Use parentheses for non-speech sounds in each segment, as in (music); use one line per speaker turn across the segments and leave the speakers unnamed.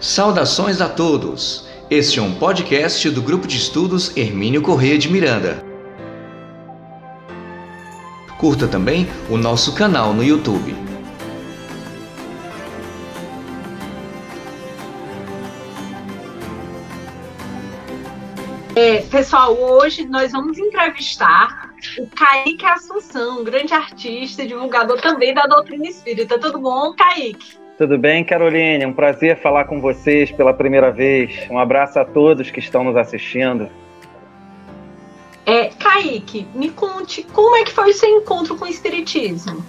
Saudações a todos! Este é um podcast do Grupo de Estudos Hermínio Corrêa de Miranda. Curta também o nosso canal no YouTube.
É, pessoal, hoje nós vamos entrevistar o Kaique Assunção, um grande artista e divulgador também da doutrina espírita. Tudo bom, Kaique?
Tudo bem, Caroline? É um prazer falar com vocês pela primeira vez. Um abraço a todos que estão nos assistindo.
É, Kaique, me conte como é que foi o seu encontro com o Espiritismo?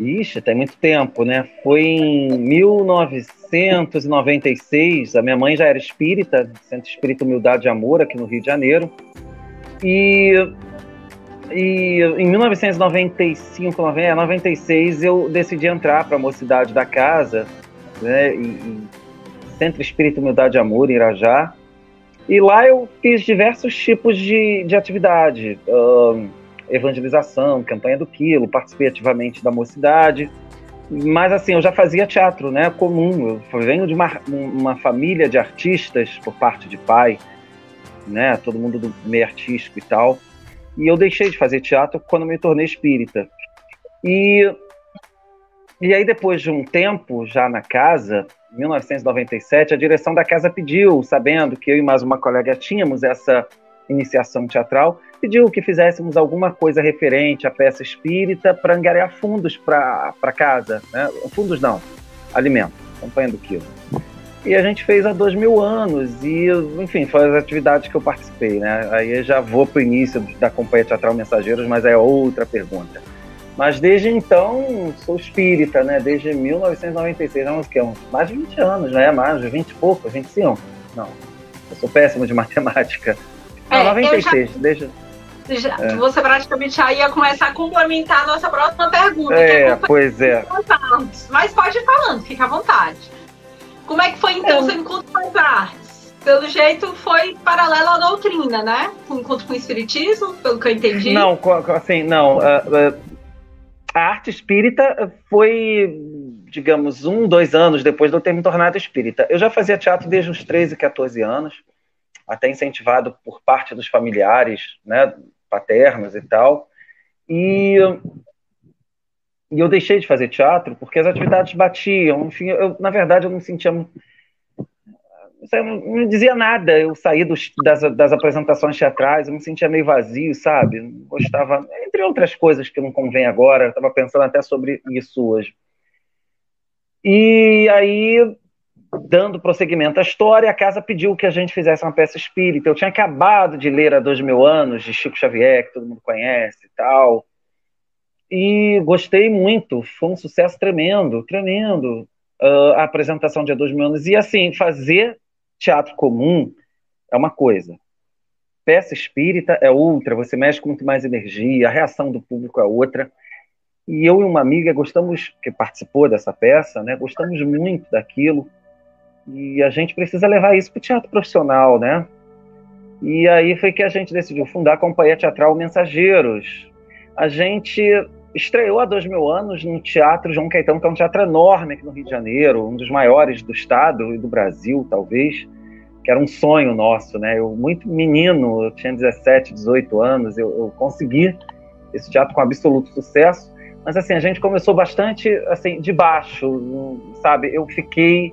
Ixi, tem muito tempo, né? Foi em 1996, a minha mãe já era espírita, Centro Espírita Humildade e Amor, aqui no Rio de Janeiro. E, e em 1995, 96, eu decidi entrar para a mocidade da casa, né? E, e Centro Espírita Humildade e Amor, em Irajá. E lá eu fiz diversos tipos de, de atividade. Um, evangelização, campanha do quilo, participei ativamente da mocidade. Mas assim, eu já fazia teatro, né, comum. Eu venho de uma, uma família de artistas por parte de pai, né, todo mundo do meio artístico e tal. E eu deixei de fazer teatro quando me tornei espírita. E e aí depois de um tempo já na casa, 1997, a direção da casa pediu, sabendo que eu e mais uma colega tínhamos essa iniciação teatral, pediu que fizéssemos alguma coisa referente à peça espírita para angariar fundos para casa. Né? Fundos não, alimento, campanha do quilo. E a gente fez há dois mil anos, e, enfim, foram as atividades que eu participei. Né? Aí eu já vou para o início da Companhia Teatral Mensageiros, mas é outra pergunta. Mas desde então, sou espírita, né? Desde 1996, não, que, uns mais de 20 anos, né? Mais de 20 e pouco, 25. Não, eu sou péssimo de (laughs) matemática. Não, é, 96, já... desde
já, é. você praticamente já ia começar a complementar a nossa próxima pergunta.
É, é pois é.
Mas pode ir falando, fica à vontade. Como é que foi então o seu encontro com as artes? Pelo jeito foi paralelo à doutrina, né? O encontro com o espiritismo, pelo que eu entendi.
Não, assim, não. A, a arte espírita foi, digamos, um, dois anos depois de eu ter me tornado espírita. Eu já fazia teatro desde os 13, 14 anos, até incentivado por parte dos familiares, né? paternos e tal. E, e eu deixei de fazer teatro porque as atividades batiam. Enfim, eu, na verdade, eu não sentia. Eu não dizia nada. Eu saí dos, das, das apresentações teatrais, eu me sentia meio vazio, sabe? Gostava, entre outras coisas que não convém agora. Eu estava pensando até sobre isso hoje. E aí dando prosseguimento à história, a casa pediu que a gente fizesse uma peça espírita. Eu tinha acabado de ler há dois mil anos, de Chico Xavier, que todo mundo conhece e tal. E gostei muito, foi um sucesso tremendo, tremendo. Uh, a apresentação de dois mil anos. E assim, fazer teatro comum é uma coisa. Peça espírita é outra, você mexe com muito mais energia, a reação do público é outra. E eu e uma amiga gostamos, que participou dessa peça, né, gostamos muito daquilo. E a gente precisa levar isso para o teatro profissional, né? E aí foi que a gente decidiu fundar a Companhia Teatral Mensageiros. A gente estreou há dois mil anos no Teatro João Caetano, que é um teatro enorme aqui no Rio de Janeiro, um dos maiores do estado e do Brasil, talvez, que era um sonho nosso, né? Eu, muito menino, eu tinha 17, 18 anos, eu, eu consegui esse teatro com absoluto sucesso, mas assim, a gente começou bastante assim, de baixo, sabe? Eu fiquei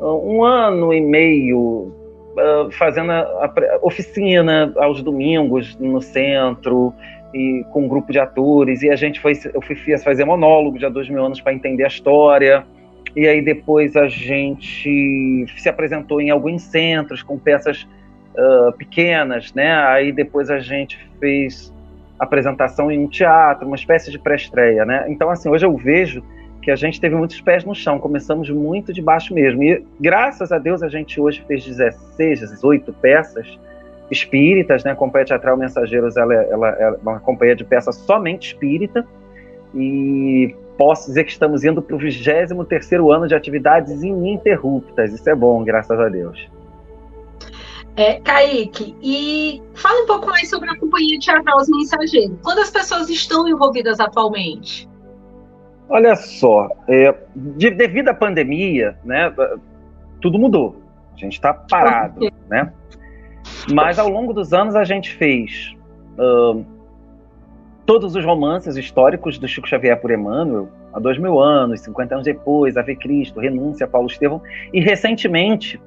um ano e meio uh, fazendo a, a, oficina aos domingos no centro e com um grupo de atores e a gente foi eu fui fazer monólogo de há dois mil anos para entender a história. E aí depois a gente se apresentou em alguns centros com peças uh, pequenas né? Aí depois a gente fez apresentação em um teatro uma espécie de pré-estreia né? Então assim hoje eu vejo que a gente teve muitos pés no chão, começamos muito de baixo mesmo. E graças a Deus a gente hoje fez 16, 18 peças espíritas, né? A Companhia Teatral Mensageiros ela, é, ela é uma companhia de peças somente espírita e posso dizer que estamos indo para o 23 ano de atividades ininterruptas. Isso é bom, graças a Deus.
É, Kaique, e fala um pouco mais sobre a Companhia Teatral Os Mensageiros. Quantas pessoas estão envolvidas atualmente?
Olha só, é, de, devido à pandemia, né, tudo mudou. A gente está parado, né? Mas ao longo dos anos a gente fez uh, todos os romances históricos do Chico Xavier por Emmanuel, há dois mil anos, 50 anos depois, Ave Cristo, Renúncia, Paulo Estevão, e recentemente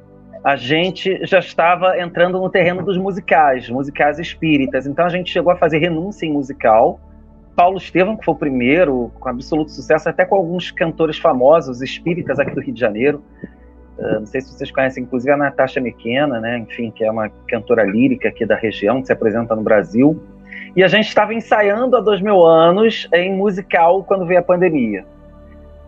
a gente já estava entrando no terreno dos musicais, musicais espíritas. Então a gente chegou a fazer renúncia em musical. Paulo Estevam, que foi o primeiro, com absoluto sucesso, até com alguns cantores famosos espíritas aqui do Rio de Janeiro. Uh, não sei se vocês conhecem, inclusive a Natasha Mequena, né? Enfim, que é uma cantora lírica aqui da região, que se apresenta no Brasil. E a gente estava ensaiando há dois mil anos em musical quando veio a pandemia.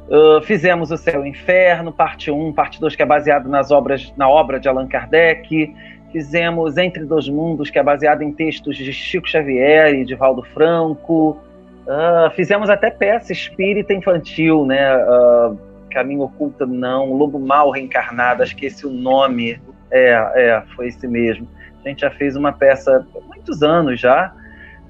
Uh, fizemos O Céu e o Inferno, parte 1, parte 2, que é baseado nas obras, na obra de Allan Kardec. Fizemos Entre Dois Mundos, que é baseado em textos de Chico Xavier e de Valdo Franco. Uh, fizemos até peça espírita infantil, né? Uh, Caminho Oculto Não, Lobo Mal Reencarnado, esse é o nome. É, é, foi esse mesmo. A gente já fez uma peça há muitos anos já,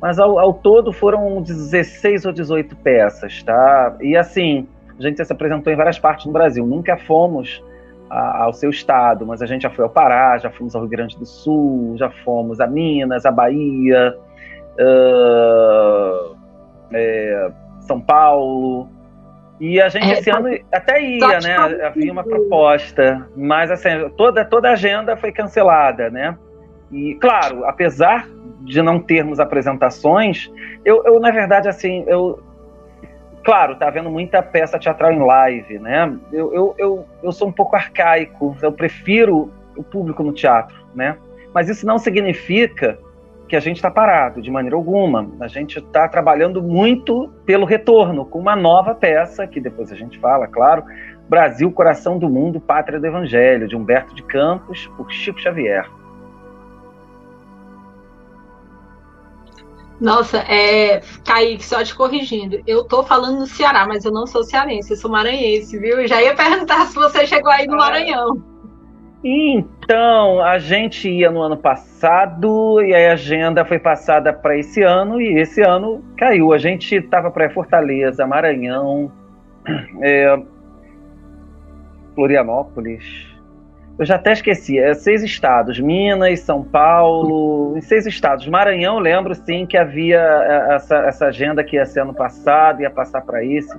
mas ao, ao todo foram 16 ou 18 peças, tá? E assim, a gente se apresentou em várias partes do Brasil. Nunca fomos a, ao seu estado, mas a gente já foi ao Pará, já fomos ao Rio Grande do Sul, já fomos a Minas, a Bahia, uh, é, São Paulo. E a gente é, esse ano até ia, né? Havia uma proposta, mas assim, toda, toda a agenda foi cancelada, né? E claro, apesar de não termos apresentações, eu, eu na verdade assim, eu claro, tá havendo muita peça teatral em live, né? Eu, eu, eu, eu sou um pouco arcaico, eu prefiro o público no teatro, né? Mas isso não significa que a gente está parado, de maneira alguma. A gente está trabalhando muito pelo retorno, com uma nova peça, que depois a gente fala, claro, Brasil, Coração do Mundo, Pátria do Evangelho, de Humberto de Campos, por Chico Xavier.
Nossa, é, Kaique, só te corrigindo. Eu tô falando no Ceará, mas eu não sou cearense, eu sou maranhense, viu? Eu já ia perguntar se você chegou aí no Maranhão.
Então, a gente ia no ano passado e a agenda foi passada para esse ano e esse ano caiu. A gente estava para Fortaleza, Maranhão, (clears throat) é, Florianópolis, eu já até esqueci, é seis estados, Minas, São Paulo, em seis estados. Maranhão, lembro sim que havia é, essa, essa agenda que ia ser ano passado, ia passar para esse.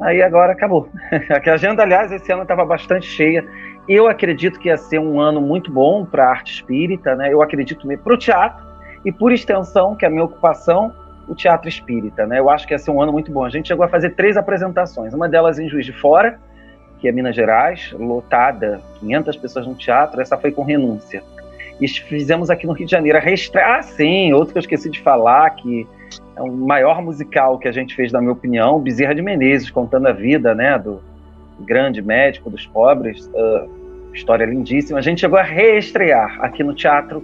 Aí agora acabou. (laughs) A agenda, aliás, esse ano estava bastante cheia. Eu acredito que ia ser um ano muito bom para a arte espírita, né? Eu acredito para o teatro e, por extensão, que é a minha ocupação, o teatro espírita, né? Eu acho que ia ser um ano muito bom. A gente chegou a fazer três apresentações, uma delas em Juiz de Fora, que é Minas Gerais, lotada, 500 pessoas no teatro, essa foi com renúncia. E fizemos aqui no Rio de Janeiro a reestreia. Ah, sim, outro que eu esqueci de falar, que é o maior musical que a gente fez, na minha opinião, Bezerra de Menezes, contando a vida né, do grande médico dos pobres. Uh, história lindíssima. A gente chegou a reestrear aqui no Teatro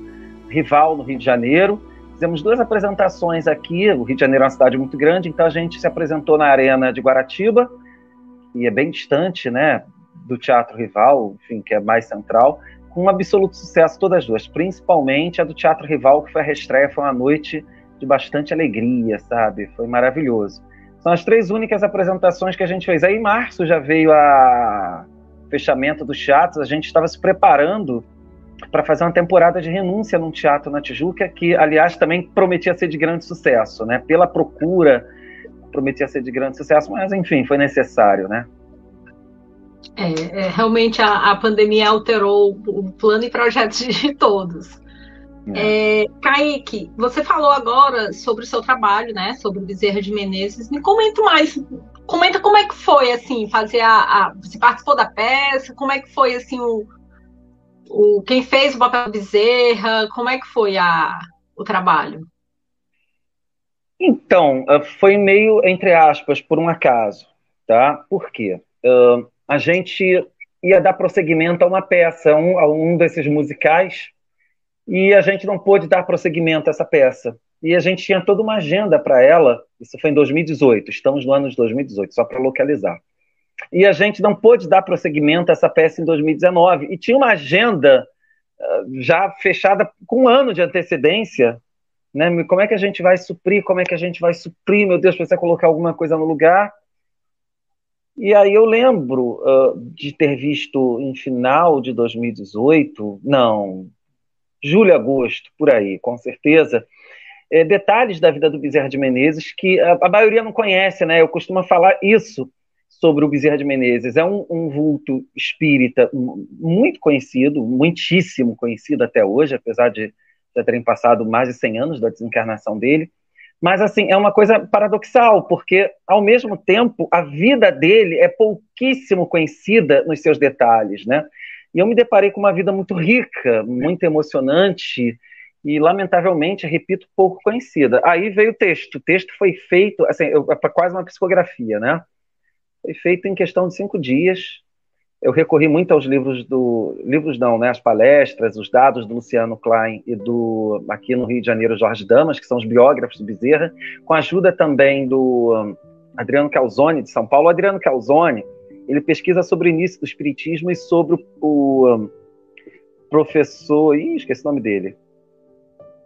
Rival, no Rio de Janeiro. Fizemos duas apresentações aqui. O Rio de Janeiro é uma cidade muito grande, então a gente se apresentou na Arena de Guaratiba e é bem distante, né, do teatro rival, enfim, que é mais central, com um absoluto sucesso todas as duas, principalmente a do teatro rival, que foi a reestreia, foi uma noite de bastante alegria, sabe? Foi maravilhoso. São as três únicas apresentações que a gente fez. Aí em março já veio a fechamento dos teatros, a gente estava se preparando para fazer uma temporada de renúncia num teatro na Tijuca, que aliás também prometia ser de grande sucesso, né? Pela procura prometia ser de grande sucesso, mas enfim, foi necessário, né?
É, é, realmente a, a, pandemia alterou o plano e projetos de todos. É. É, Kaique, você falou agora sobre o seu trabalho, né? Sobre o Bezerra de Menezes. Me comenta mais. Comenta como é que foi, assim, fazer a, a. Você participou da peça? Como é que foi, assim, o. o quem fez o papel Bezerra? Como é que foi a, o trabalho?
Então, eh, foi meio, entre aspas, por um acaso, tá? Por quê? Uh, a gente ia dar prosseguimento a uma peça, um, a um desses musicais, e a gente não pôde dar prosseguimento a essa peça. E a gente tinha toda uma agenda para ela, isso foi em 2018, estamos no ano de 2018, só para localizar. E a gente não pôde dar prosseguimento a essa peça em 2019, e tinha uma agenda uh, já fechada com um ano de antecedência, né? Como é que a gente vai suprir? Como é que a gente vai suprir? Meu Deus, precisa colocar alguma coisa no lugar. E aí eu lembro uh, de ter visto em final de 2018, não, julho, agosto, por aí, com certeza, é, detalhes da vida do Bezerra de Menezes que a, a, maioria não conhece, né? Eu costumo falar isso sobre o Bezerra de Menezes. É um, um vulto espírita muito conhecido, muitíssimo conhecido até hoje, apesar de já terem passado mais de 100 anos da desencarnação dele. Mas, assim, é uma coisa paradoxal, porque, ao mesmo tempo, a vida dele é pouquíssimo conhecida nos seus detalhes, né? E eu me deparei com uma vida muito rica, muito emocionante e, lamentavelmente, repito, pouco conhecida. Aí veio o texto. O texto foi feito, assim, é quase uma psicografia, né? Foi feito em questão de cinco dias. Eu recorri muito aos livros do. Livros não, né? As palestras, os dados do Luciano Klein e do, aqui no Rio de Janeiro, Jorge Damas, que são os biógrafos do Bezerra, com a ajuda também do um, Adriano Calzone, de São Paulo. O Adriano Calzone, ele pesquisa sobre o início do Espiritismo e sobre o, o um, professor. Ih, esqueci o nome dele.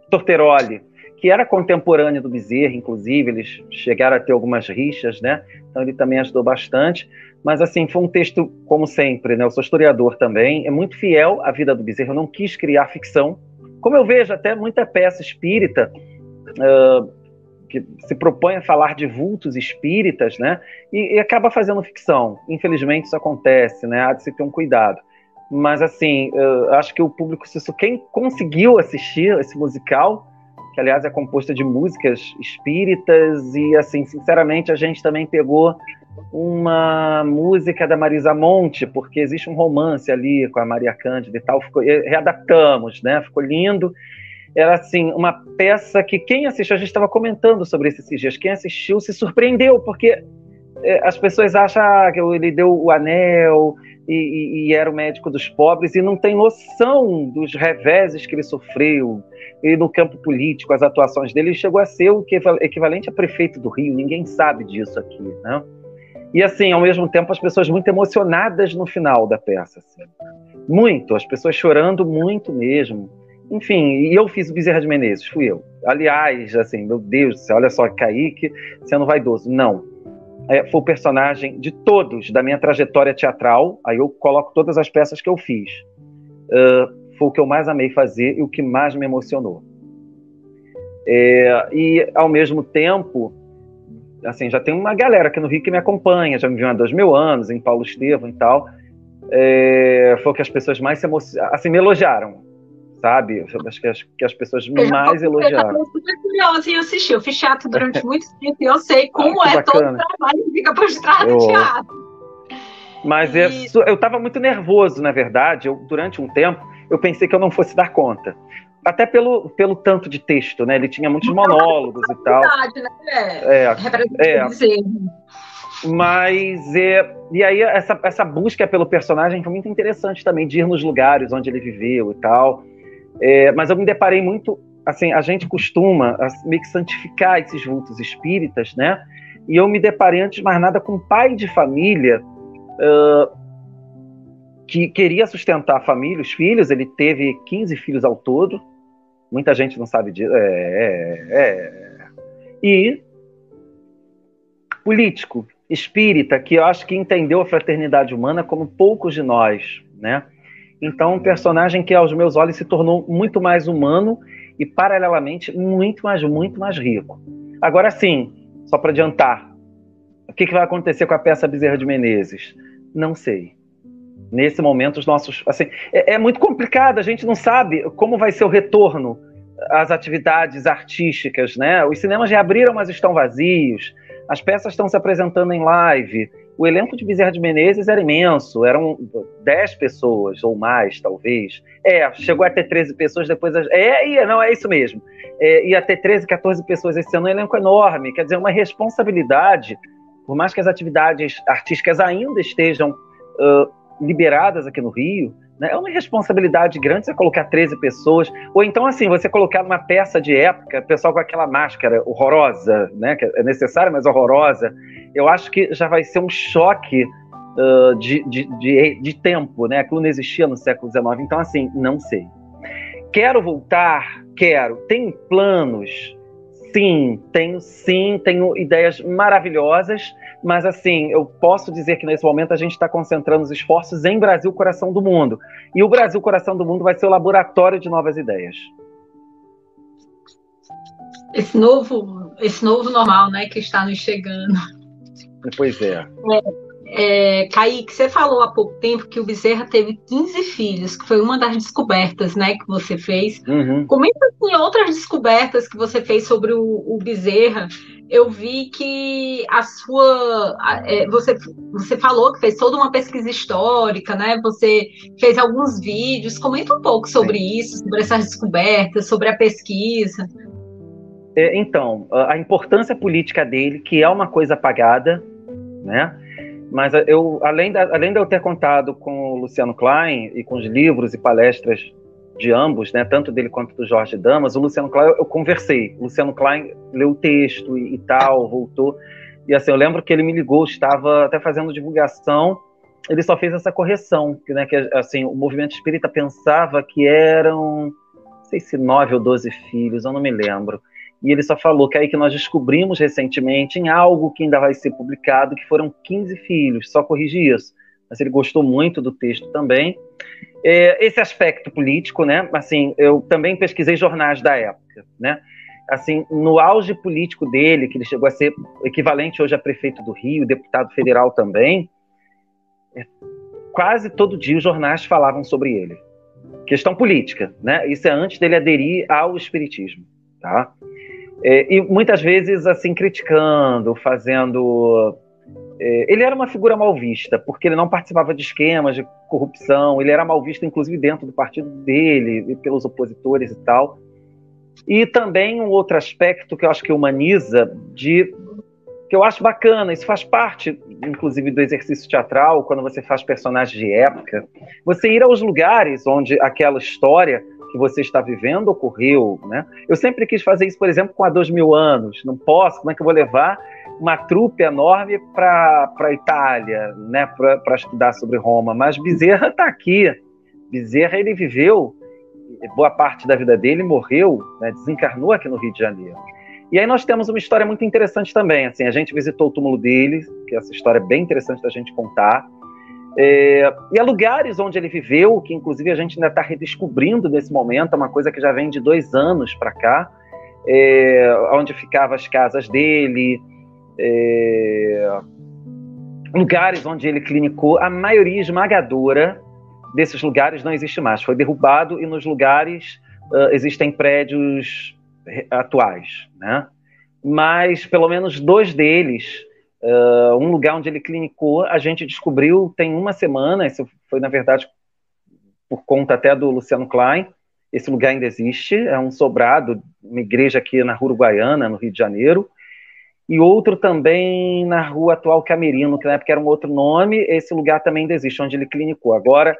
Torteroli que era contemporâneo do Bezerra, inclusive, eles chegaram a ter algumas rixas, né? Então ele também ajudou bastante. Mas assim, foi um texto, como sempre, né? Eu sou historiador também, é muito fiel à vida do Bezerra. Eu não quis criar ficção, como eu vejo até muita peça espírita uh, que se propõe a falar de vultos espíritas, né? E, e, acaba fazendo ficção. Infelizmente isso acontece, né? Há de se ter um cuidado. Mas assim, acho que o público, quem conseguiu assistir esse musical que aliás é composta de músicas espíritas e assim, sinceramente, a gente também pegou uma música da Marisa Monte, porque existe um romance ali com a Maria Cândida e tal, ficou, readaptamos, né? Ficou lindo. Era assim, uma peça que quem assistiu, a gente estava comentando sobre isso esses dias, quem assistiu se surpreendeu, porque é, as pessoas acham ah, que ele deu o anel e, e, era o médico dos pobres e não tem noção dos reveses que ele sofreu e no campo político, as atuações dele. Ele chegou a ser o equivalente a prefeito do Rio, ninguém sabe disso aqui, né? E assim, ao mesmo tempo, as pessoas muito emocionadas no final da peça, assim. muito, as pessoas chorando muito mesmo. Enfim, e eu fiz o Bezerra de Menezes, fui eu. Aliás, assim, meu Deus, olha só, Kaique sendo vaidoso. Não, é, foi o personagem de todos da minha trajetória teatral. Aí eu coloco todas as peças que eu fiz. Uh, foi o que eu mais amei fazer e o que mais me emocionou. É, e ao mesmo tempo, assim, já tem uma galera aqui no Rio que me acompanha, já me viu há dois mil anos, em Paulo Estevam e tal. É, foi o que as pessoas mais se assim, me elogiaram sabe? Acho que as, que as pessoas eu mais elogiaram. Eu
super curiosa em assistir. Eu fiz teatro durante (laughs) muito tempo e eu sei como ah, é todo o trabalho que fica por trás do teatro.
Mas é e... eu estava muito nervoso, na verdade. Eu, durante um tempo, eu pensei que eu não fosse dar conta. Até pelo, pelo tanto de texto, né? Ele tinha muitos monólogos e tal. Né? É, é, é. Mas, é, e aí, essa, essa busca pelo personagem foi muito interessante também, de ir nos lugares onde ele viveu e tal. É, mas eu me deparei muito, assim, a gente costuma meio que santificar esses vultos espíritas, né? E eu me deparei, antes de mais nada, com um pai de família uh, que queria sustentar a família, os filhos. Ele teve 15 filhos ao todo. Muita gente não sabe disso. É, é, é. E político, espírita, que eu acho que entendeu a fraternidade humana como poucos de nós, né? Então, um personagem que aos meus olhos se tornou muito mais humano e, paralelamente, muito mais, muito mais rico. Agora sim, só para adiantar, o que, que vai acontecer com a peça Bezerra de Menezes? Não sei. Nesse momento, os nossos. Assim, é, é muito complicado, a gente não sabe como vai ser o retorno às atividades artísticas, né? Os cinemas reabriram, mas estão vazios. As peças estão se apresentando em live o elenco de Bezerra de Menezes era imenso, eram 10 pessoas ou mais, talvez. É, chegou a ter 13 pessoas depois. É, ia, não, é isso mesmo. É, ia ter 13, 14 pessoas esse ano, um elenco enorme, quer dizer, uma responsabilidade, por mais que as atividades artísticas ainda estejam uh, liberadas aqui no Rio, né? É uma responsabilidade grande você colocar 13 pessoas, ou então assim, você colocar numa peça de época, pessoal com aquela máscara horrorosa, né? que é necessária, mas horrorosa, eu acho que já vai ser um choque uh, de, de, de, de, tempo, né? Aquilo não existia no século XIX, então assim, não sei. Quero voltar? Quero. Tenho planos? Sim, tenho sim, tenho ideias maravilhosas, mas assim, eu posso dizer que nesse momento a gente está concentrando os esforços em Brasil Coração do Mundo. E o Brasil Coração do Mundo vai ser o laboratório de novas ideias.
Esse novo, esse novo normal, né, que está nos chegando.
Pois é.
é é, Kaique, você falou há pouco tempo que o Bezerra teve 15 filhos, que foi uma das descobertas né, que você fez. Uhum. Comenta assim, outras descobertas que você fez sobre o, o Bezerra. Eu vi que a sua. É, você, você falou que fez toda uma pesquisa histórica, né? Você fez alguns vídeos. Comenta um pouco sobre Sim. isso, sobre essas descobertas, sobre a pesquisa.
É, então, a importância política dele, que é uma coisa apagada, né? Mas eu, além, da, além de eu ter contado com o Luciano Klein e com os livros e palestras de ambos, né, tanto dele quanto do Jorge Damas, o Luciano Klein eu conversei. O Luciano Klein leu o texto e, e tal, voltou. E assim, eu lembro que ele me ligou, estava até fazendo divulgação, ele só fez essa correção, né, que assim, o movimento espírita pensava que eram, não sei se nove ou doze filhos, eu não me lembro e ele só falou que aí que nós descobrimos recentemente em algo que ainda vai ser publicado, que foram 15 filhos, só corrigi isso. Mas ele gostou muito do texto também. É, esse aspecto político, né? Assim, eu também pesquisei jornais da época, né? Assim, no auge político dele, que ele chegou a ser equivalente hoje a prefeito do Rio, deputado federal também, é, quase todo dia os jornais falavam sobre ele. Questão política, né? Isso é antes dele aderir ao espiritismo, tá? É, e muitas vezes, assim, criticando, fazendo. É, ele era uma figura mal vista, porque ele não participava de esquemas de corrupção, ele era mal visto, inclusive, dentro do partido dele, e pelos opositores e tal. E também um outro aspecto que eu acho que humaniza, de que eu acho bacana, isso faz parte, inclusive, do exercício teatral, quando você faz personagens de época, você ir aos lugares onde aquela história que você está vivendo ocorreu, né? Eu sempre quis fazer isso, por exemplo, com a dois mil anos. Não posso, como é que eu vou levar uma trupe enorme para a Itália, né? Para estudar sobre Roma? Mas Bezerra está aqui. Bezerra, ele viveu boa parte da vida dele, morreu, né? desencarnou aqui no Rio de Janeiro. E aí nós temos uma história muito interessante também. Assim, a gente visitou o túmulo dele, que essa história é bem interessante da gente contar. É, e há lugares onde ele viveu, que inclusive a gente ainda está redescobrindo nesse momento, é uma coisa que já vem de dois anos para cá, é, onde ficavam as casas dele, é, lugares onde ele clinicou, a maioria esmagadora desses lugares não existe mais, foi derrubado e nos lugares uh, existem prédios atuais, né? Mas pelo menos dois deles Uh, um lugar onde ele clinicou, a gente descobriu tem uma semana, isso foi na verdade por conta até do Luciano Klein, esse lugar ainda existe, é um sobrado, uma igreja aqui na Rua Uruguaiana, no Rio de Janeiro, e outro também na Rua Atual Camerino, que na época era um outro nome, esse lugar também ainda existe, onde ele clinicou. Agora,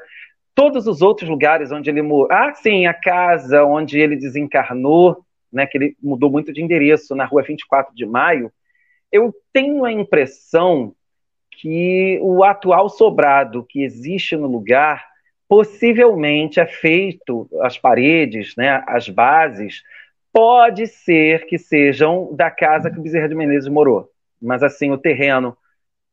todos os outros lugares onde ele morou, ah, sim, a casa onde ele desencarnou, né, que ele mudou muito de endereço, na Rua 24 de Maio, eu tenho a impressão que o atual sobrado que existe no lugar possivelmente é feito as paredes, né, as bases, pode ser que sejam da casa que o Bezerra de Menezes morou. Mas assim, o terreno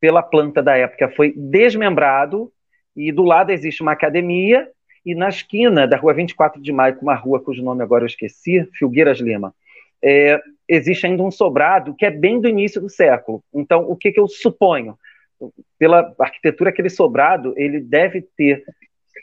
pela planta da época foi desmembrado e do lado existe uma academia e na esquina da rua 24 de maio, com uma rua cujo nome agora eu esqueci, Filgueiras Lima, é, existe ainda um sobrado que é bem do início do século. Então, o que, que eu suponho? Pela arquitetura, aquele sobrado ele deve ter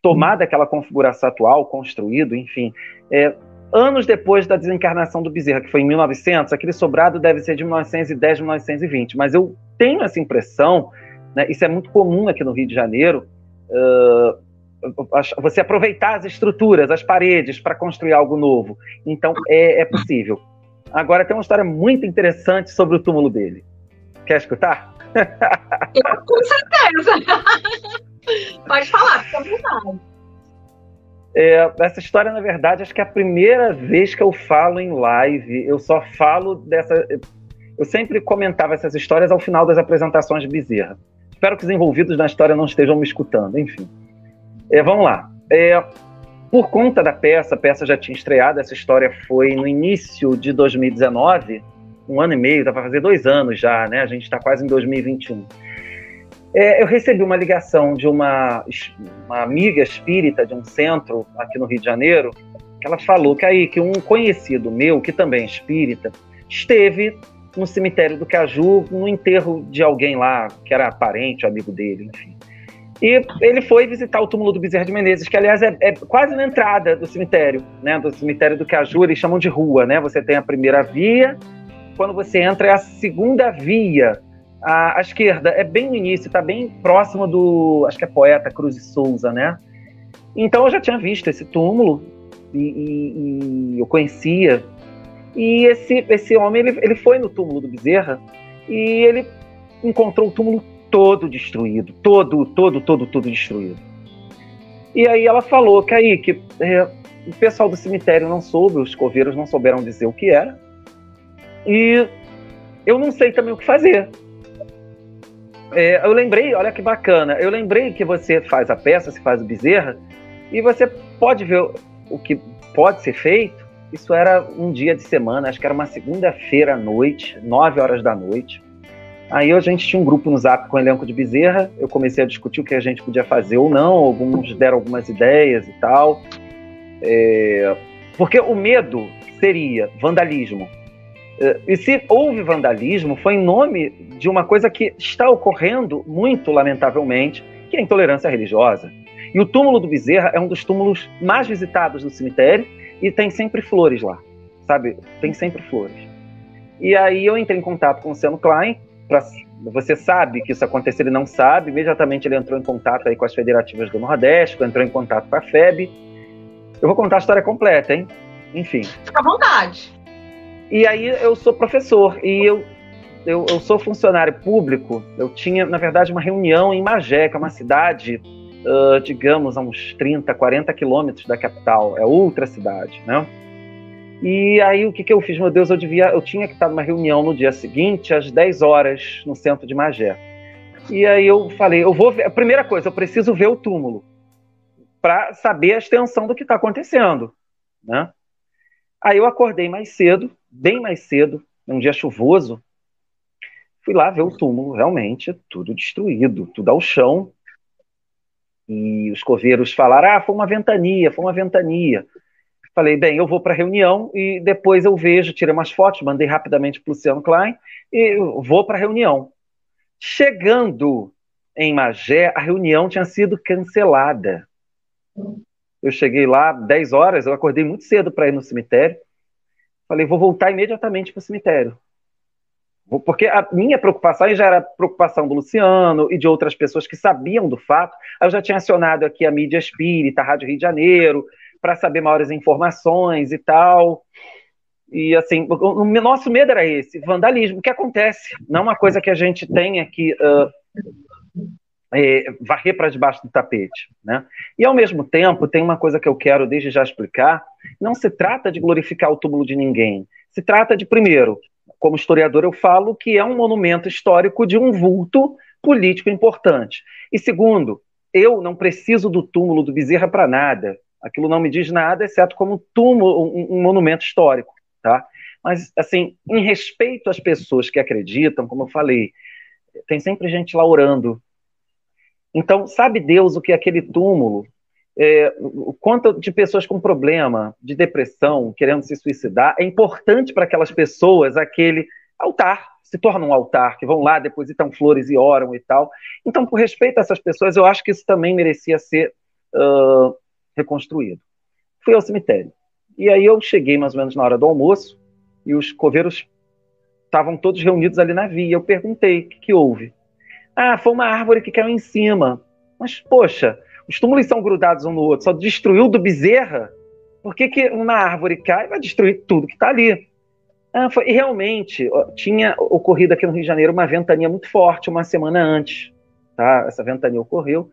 tomado aquela configuração atual, construído, enfim. É, anos depois da desencarnação do Bezerra, que foi em 1900, aquele sobrado deve ser de 1910, 1920. Mas eu tenho essa impressão, né, isso é muito comum aqui no Rio de Janeiro, uh, você aproveitar as estruturas, as paredes, para construir algo novo. Então, é, é possível. Agora tem uma história muito interessante sobre o túmulo dele. Quer escutar?
Eu, com certeza. (laughs) Pode falar, fica à vontade.
É, essa história, na verdade, acho que é a primeira vez que eu falo em live. Eu só falo dessa. Eu sempre comentava essas histórias ao final das apresentações de Bezerra. Espero que os envolvidos na história não estejam me escutando. Enfim. É, vamos lá. É, por conta da peça, a peça já tinha estreado, essa história foi no início de 2019, um ano e meio, tá para fazer dois anos já, né? A gente está quase em 2021. É, eu recebi uma ligação de uma, uma amiga espírita de um centro aqui no Rio de Janeiro, que ela falou que aí que um conhecido meu, que também é espírita, esteve no cemitério do Caju no enterro de alguém lá, que era parente, amigo dele, enfim. E ele foi visitar o túmulo do Bezerra de Menezes, que aliás é, é, quase na entrada do cemitério, né? Do cemitério do Caju, eles chamam de rua, né? Você tem a primeira via, quando você entra é a segunda via à, à esquerda. É bem no início, está bem próximo do, acho que é poeta Cruz de Souza, né? Então eu já tinha visto esse túmulo e, e, e eu conhecia. E esse, esse homem, ele, ele foi no túmulo do Bezerra e ele encontrou o túmulo todo destruído, todo, todo, todo, todo destruído. E aí ela falou que é, o pessoal do cemitério não soube, os coveiros não souberam dizer o que era, e eu não sei também o que fazer. É, eu lembrei, olha que bacana, eu lembrei que você faz a peça, você faz o bezerra, e você pode ver o que pode ser feito. Isso era um dia de semana, acho que era uma segunda-feira à noite, nove horas da noite. Aí a gente tinha um grupo no Zap com o elenco de Bezerra, eu comecei a discutir o que a gente podia fazer ou não, alguns deram algumas ideias e tal. É... Porque o medo seria vandalismo. É, e se houve vandalismo, foi em nome de uma coisa que está ocorrendo muito lamentavelmente, que é a intolerância religiosa. E o túmulo do Bezerra é um dos túmulos mais visitados do cemitério e tem sempre flores lá, sabe? Tem sempre flores. E aí eu entrei em contato com o Luciano Klein, pra, você sabe que isso aconteceu, ele não sabe, imediatamente ele entrou em contato aí com as federativas do Nordeste, entrou em contato com a FEB. Eu vou contar a história completa, hein? Enfim.
Fica à vontade.
E aí eu sou professor e eu, eu, eu, sou funcionário público. Eu tinha, na verdade, uma reunião em Magé, que é uma cidade, uh, digamos, a uns 30, 40 quilômetros da capital. É outra cidade, né? E aí o que, que eu fiz? Meu Deus, eu devia, eu tinha que estar numa reunião no dia seguinte, às 10 horas, no centro de Magé. E aí eu falei, eu vou ver, a primeira coisa, eu preciso ver o túmulo para saber a extensão do que está acontecendo, né? Aí eu acordei mais cedo, bem mais cedo, um dia chuvoso, fui lá ver o túmulo, realmente tudo destruído, tudo ao chão. E os coveiros falaram: ah, foi uma ventania, foi uma ventania. Falei, bem, eu vou para a reunião e depois eu vejo, tirei umas fotos, mandei rapidamente para o Luciano Klein e vou para a reunião. Chegando em Magé, a reunião tinha sido cancelada. Eu cheguei lá 10 horas, eu acordei muito cedo para ir no cemitério. Falei, vou voltar imediatamente para o cemitério. Porque a minha preocupação já era preocupação do Luciano e de outras pessoas que sabiam do fato. Eu já tinha acionado aqui a mídia espírita, a Rádio Rio de Janeiro, para saber maiores informações e tal. E assim, o, nosso medo era esse, vandalismo. Que acontece? Não é uma coisa que a gente tenha que uh, é, varrer para debaixo do tapete. Né? E ao mesmo tempo, tem uma coisa que eu quero desde já explicar: não se trata de glorificar o túmulo de ninguém. Se trata de, primeiro, como historiador, eu falo que é um monumento histórico de um vulto político importante. E segundo, eu não preciso do túmulo do Bezerra para nada. Aquilo não me diz nada, exceto como túmulo, um, um monumento histórico, tá? Mas, assim, em respeito às pessoas que acreditam, como eu falei, tem sempre gente lá orando. Então, sabe Deus o que é aquele túmulo? É, o quanto de pessoas com problema, de depressão, querendo se suicidar, é importante para aquelas pessoas aquele altar, se torna um altar, que vão lá, depositam flores e oram e tal. Então, por respeito a essas pessoas, eu acho que isso também merecia ser uh, reconstruído. Fui ao cemitério. E aí eu cheguei mais ou menos na hora do almoço e os coveiros estavam todos reunidos ali na via. Eu perguntei o que, que houve. Ah, foi uma árvore que caiu em cima. Mas, poxa, os túmulos são grudados um no outro, só destruiu do bezerra. Por que, que uma árvore cai e vai destruir tudo que está ali? Ah, foi, e realmente, tinha ocorrido aqui no Rio de Janeiro uma ventania muito forte uma semana antes. Tá? Essa ventania ocorreu.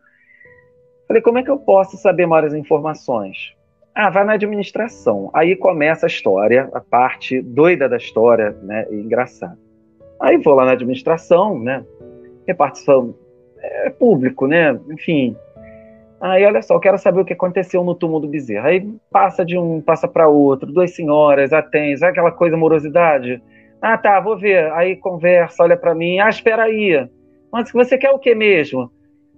Falei, como é que eu posso saber maiores informações? Ah, vai na administração. Aí começa a história, a parte doida da história, né, e engraçada. Aí vou lá na administração, né, repartição é público, né, enfim. Aí, olha só, eu quero saber o que aconteceu no túmulo do Bezerra. Aí passa de um, passa para outro, duas senhoras, atens, aquela coisa, morosidade. Ah, tá, vou ver. Aí conversa, olha para mim. Ah, espera aí. Mas você quer o que mesmo?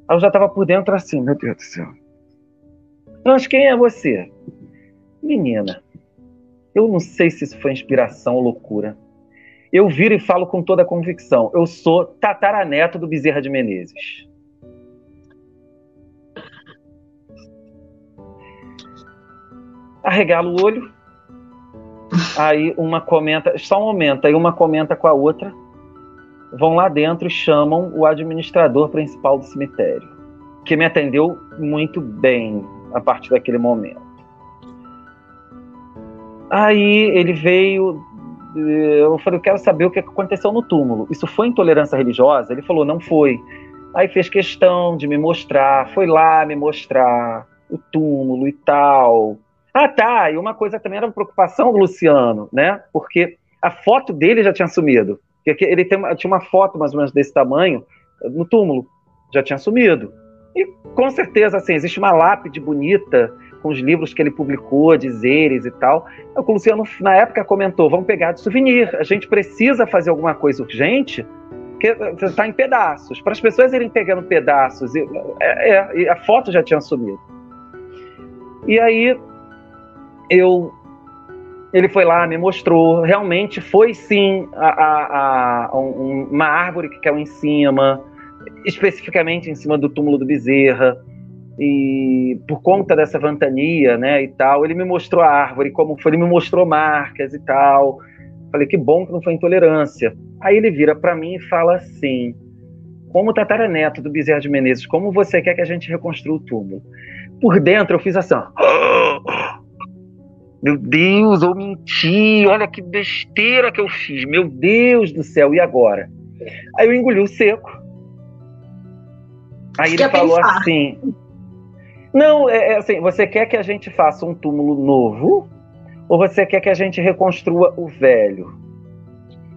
Aí eu já tava por dentro assim, meu Deus do céu. Mas quem é você? Menina, eu não sei se isso foi inspiração ou loucura. Eu viro e falo com toda a convicção. Eu sou tataraneto do Bezerra de Menezes. Arregalo o olho. Aí uma comenta, só um momento, aí uma comenta com a outra. Vão lá dentro e chamam o administrador principal do cemitério, que me atendeu muito bem a partir daquele momento. Aí ele veio, eu falei, eu quero saber o que aconteceu no túmulo. Isso foi intolerância religiosa? Ele falou, não foi. Aí fez questão de me mostrar, foi lá me mostrar o túmulo e tal. Ah, tá. E uma coisa também era uma preocupação do Luciano, né? Porque a foto dele já tinha sumido. Ele tem, tinha uma foto mais ou menos desse tamanho no túmulo, já tinha sumido. E com certeza, assim, existe uma lápide bonita com os livros que ele publicou, dizeres e tal. O Luciano, na época, comentou: vamos pegar de souvenir, a gente precisa fazer alguma coisa urgente, porque está em pedaços. Para as pessoas irem pegando pedaços, e, é, é, e a foto já tinha sumido. E aí eu ele foi lá, me mostrou, realmente foi sim a, a, a um, uma árvore que caiu em cima, especificamente em cima do túmulo do Bezerra e por conta dessa ventania, né, e tal, ele me mostrou a árvore, como foi, ele me mostrou marcas e tal. Falei que bom que não foi intolerância. Aí ele vira para mim e fala assim: como tataraneto do Bezerra de Menezes, como você quer que a gente reconstrua o túmulo? Por dentro eu fiz assim: meu Deus, eu menti, olha que besteira que eu fiz, meu Deus do céu, e agora? Aí eu engoli o seco. Aí ele falou pensar. assim: não, é, é, assim, você quer que a gente faça um túmulo novo ou você quer que a gente reconstrua o velho?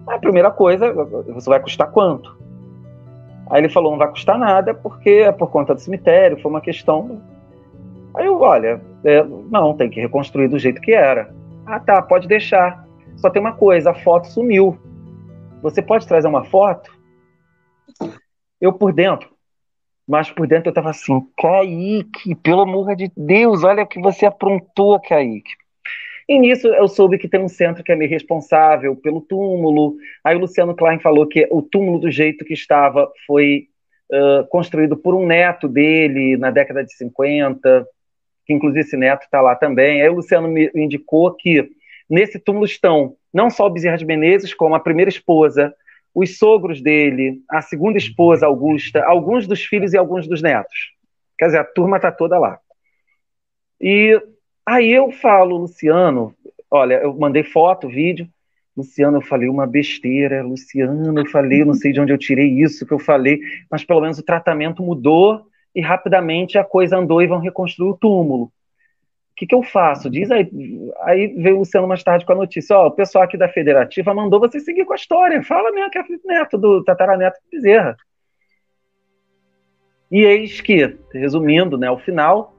A primeira coisa, você vai custar quanto? Aí ele falou, não vai custar nada porque é por conta do cemitério, foi uma questão. Aí eu, olha, é, não, tem que reconstruir do jeito que era. Ah, tá, pode deixar. Só tem uma coisa, a foto sumiu. Você pode trazer uma foto? Eu por dentro, mas por dentro eu tava assim, Kaique, pelo amor de Deus, olha o que você aprontou, Kaique. E nisso eu soube que tem um centro que é meio responsável pelo túmulo. Aí o Luciano Klein falou que o túmulo do jeito que estava foi uh, construído por um neto dele na década de 50, que inclusive esse neto está lá também. Aí o Luciano me indicou que nesse túmulo estão não só o Bezerra de Menezes, como a primeira esposa, os sogros dele, a segunda esposa, Augusta, alguns dos filhos e alguns dos netos. Quer dizer, a turma está toda lá. E aí eu falo, Luciano, olha, eu mandei foto, vídeo. Luciano, eu falei uma besteira. Luciano, eu falei, não sei de onde eu tirei isso que eu falei, mas pelo menos o tratamento mudou e rapidamente a coisa andou e vão reconstruir o túmulo o que, que eu faço? Diz aí. Aí veio o Luciano mais tarde com a notícia: ó, o pessoal aqui da Federativa mandou você seguir com a história. Fala mesmo que é neto do tataraneto de Bezerra. E eis que, resumindo, né, ao final,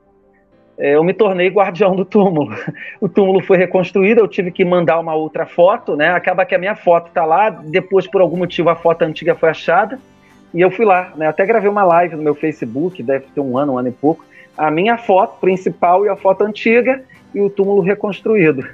é, eu me tornei guardião do túmulo. (laughs) O túmulo foi reconstruído, eu tive que mandar uma outra foto, né? Acaba que a minha foto está lá, depois, por algum motivo, a foto antiga foi achada, e eu fui lá, né? Até gravei uma live no meu Facebook, deve ter um ano, um ano e pouco, a minha foto principal e a foto antiga e o túmulo reconstruído.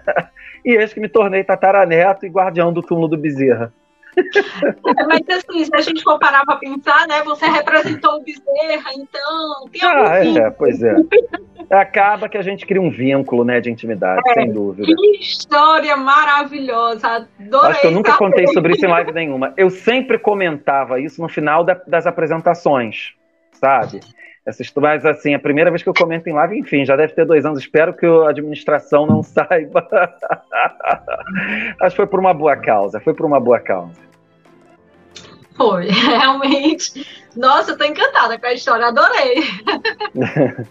(laughs) e eis que me tornei tataraneto e guardião do túmulo do Bezerra.
É, (laughs) mas assim, se a gente for parar para pensar, né? Você representou o Bezerra, então tem
ah, é, pois é. Acaba que a gente cria um vínculo, né, de intimidade, é, sem dúvida.
Que história maravilhosa, adorei.
Acho que eu nunca contei sobre isso em live nenhuma. Eu sempre comentava isso no final da, das apresentações, sabe? Essas, mas assim, a primeira vez que eu comento em live, enfim, já deve ter dois anos. Espero que a administração não (laughs) saiba. Mas foi por uma boa causa, foi por uma boa causa.
Foi, (laughs) realmente. Nossa, eu tô encantada com a história, adorei. (laughs)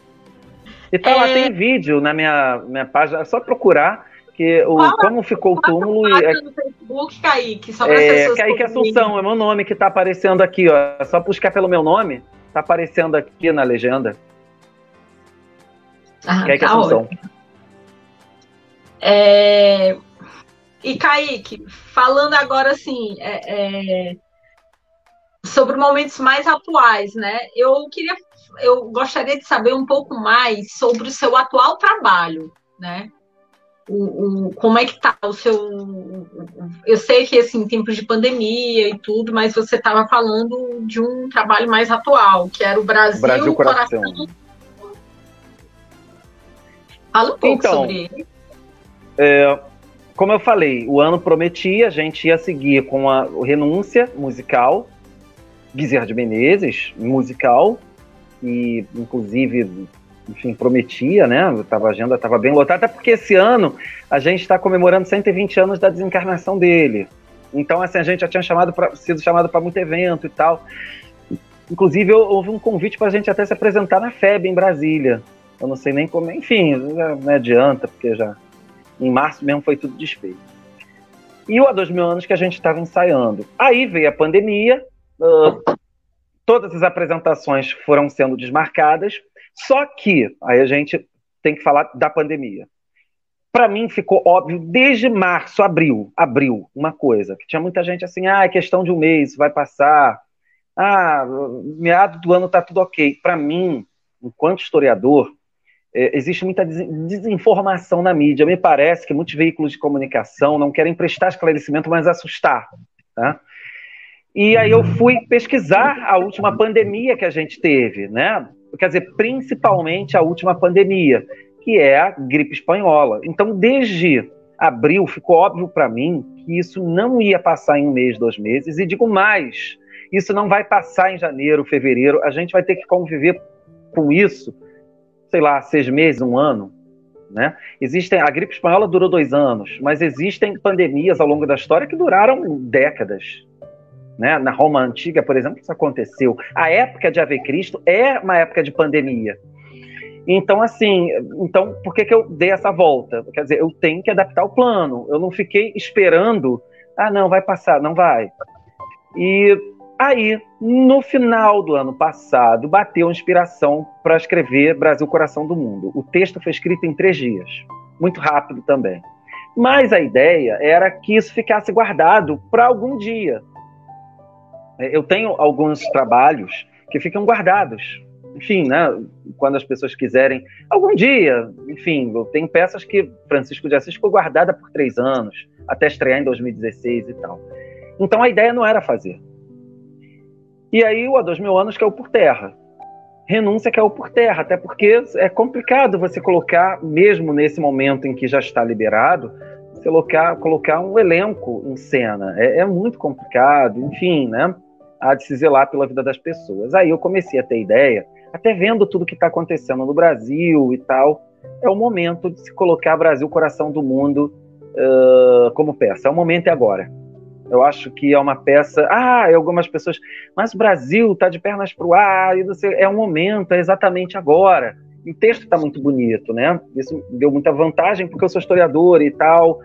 então é... lá tem vídeo na minha, minha página, é só procurar que o, Fala, como ficou o túmulo.
E, é, no Facebook, Kaique, só
é, Kaique Assunção, é meu nome que tá aparecendo aqui, ó. É só buscar pelo meu nome. Tá aparecendo aqui na legenda.
Ah, Quer que tá. É... E Kaique, falando agora assim, é, é, sobre momentos mais atuais, né? Eu queria, eu gostaria de saber um pouco mais sobre o seu atual trabalho, né? O, o, como é que tá o seu. Eu sei que assim, tempos de pandemia e tudo, mas você estava falando de um trabalho mais atual, que era o Brasil,
Brasil Coração. Coração.
Fala um pouco então, sobre ele.
É, como eu falei, o ano prometia, a gente ia seguir com a renúncia musical, Bezerra de Menezes, musical, e inclusive, enfim, prometia, né? Tava, a agenda estava bem lotada, até porque esse ano a gente está comemorando 120 anos da desencarnação dele. Então, assim, a gente já tinha chamado pra, sido chamado para muito evento e tal. Inclusive, houve um convite para a gente até se apresentar na FEB em Brasília. Eu não sei nem como, enfim, não adianta, porque já em março mesmo foi tudo desfeito. E o Há Dois Mil Anos que a gente estava ensaiando. Aí veio a pandemia, uh, todas as apresentações foram sendo desmarcadas, só que, aí a gente tem que falar da pandemia. Para mim ficou óbvio desde março, abril, abril, uma coisa, que tinha muita gente assim, ah, é questão de um mês, vai passar, ah, meado do ano tá tudo ok. Para mim, enquanto historiador, é, existe muita desinformação na mídia. Me parece que muitos veículos de comunicação não querem prestar esclarecimento, mas assustar. Tá? E aí eu fui pesquisar a última pandemia que a gente teve, né? Quer dizer, principalmente a última pandemia, que é a gripe espanhola. Então, desde abril, ficou óbvio para mim que isso não ia passar em um mês, dois meses, e digo mais, isso não vai passar em janeiro, fevereiro, a gente vai ter que conviver com isso sei lá, seis meses, um ano. Né? Existem, a gripe espanhola durou dois anos, mas existem pandemias ao longo da história que duraram décadas. Né? Na Roma antiga, por exemplo, isso aconteceu. A época de Ave Cristo é uma época de pandemia. Então, assim, então por que, que eu dei essa volta? Quer dizer, eu tenho que adaptar o plano. Eu não fiquei esperando, ah, não, vai passar, não vai. E Aí, no final do ano passado, bateu inspiração para escrever Brasil Coração do Mundo. O texto foi escrito em três dias, muito rápido também. Mas a ideia era que isso ficasse guardado para algum dia. É, eu tenho alguns trabalhos que ficam guardados. Enfim, né, quando as pessoas quiserem, algum dia, enfim, eu tenho peças que Francisco de Assis ficou guardada por três anos, até estrear em 2016 e tal. Então a ideia não era fazer e aí o há dois mil anos o por terra. Renúncia o por terra, até porque é complicado você colocar, mesmo nesse momento em que já está liberado, colocar, colocar um elenco em cena. É, é muito complicado, enfim, né? Há de se zelar pela vida das pessoas. Aí eu comecei a ter ideia, até vendo tudo que está acontecendo no Brasil e tal, é o momento de se colocar Brasil, coração do mundo, uh, como peça. É o momento e agora. Eu acho que é uma peça. Ah, algumas pessoas. Mas o Brasil está de pernas para o ar, e você, é um momento, é exatamente agora. O texto está muito bonito, né? Isso deu muita vantagem porque eu sou historiador e tal.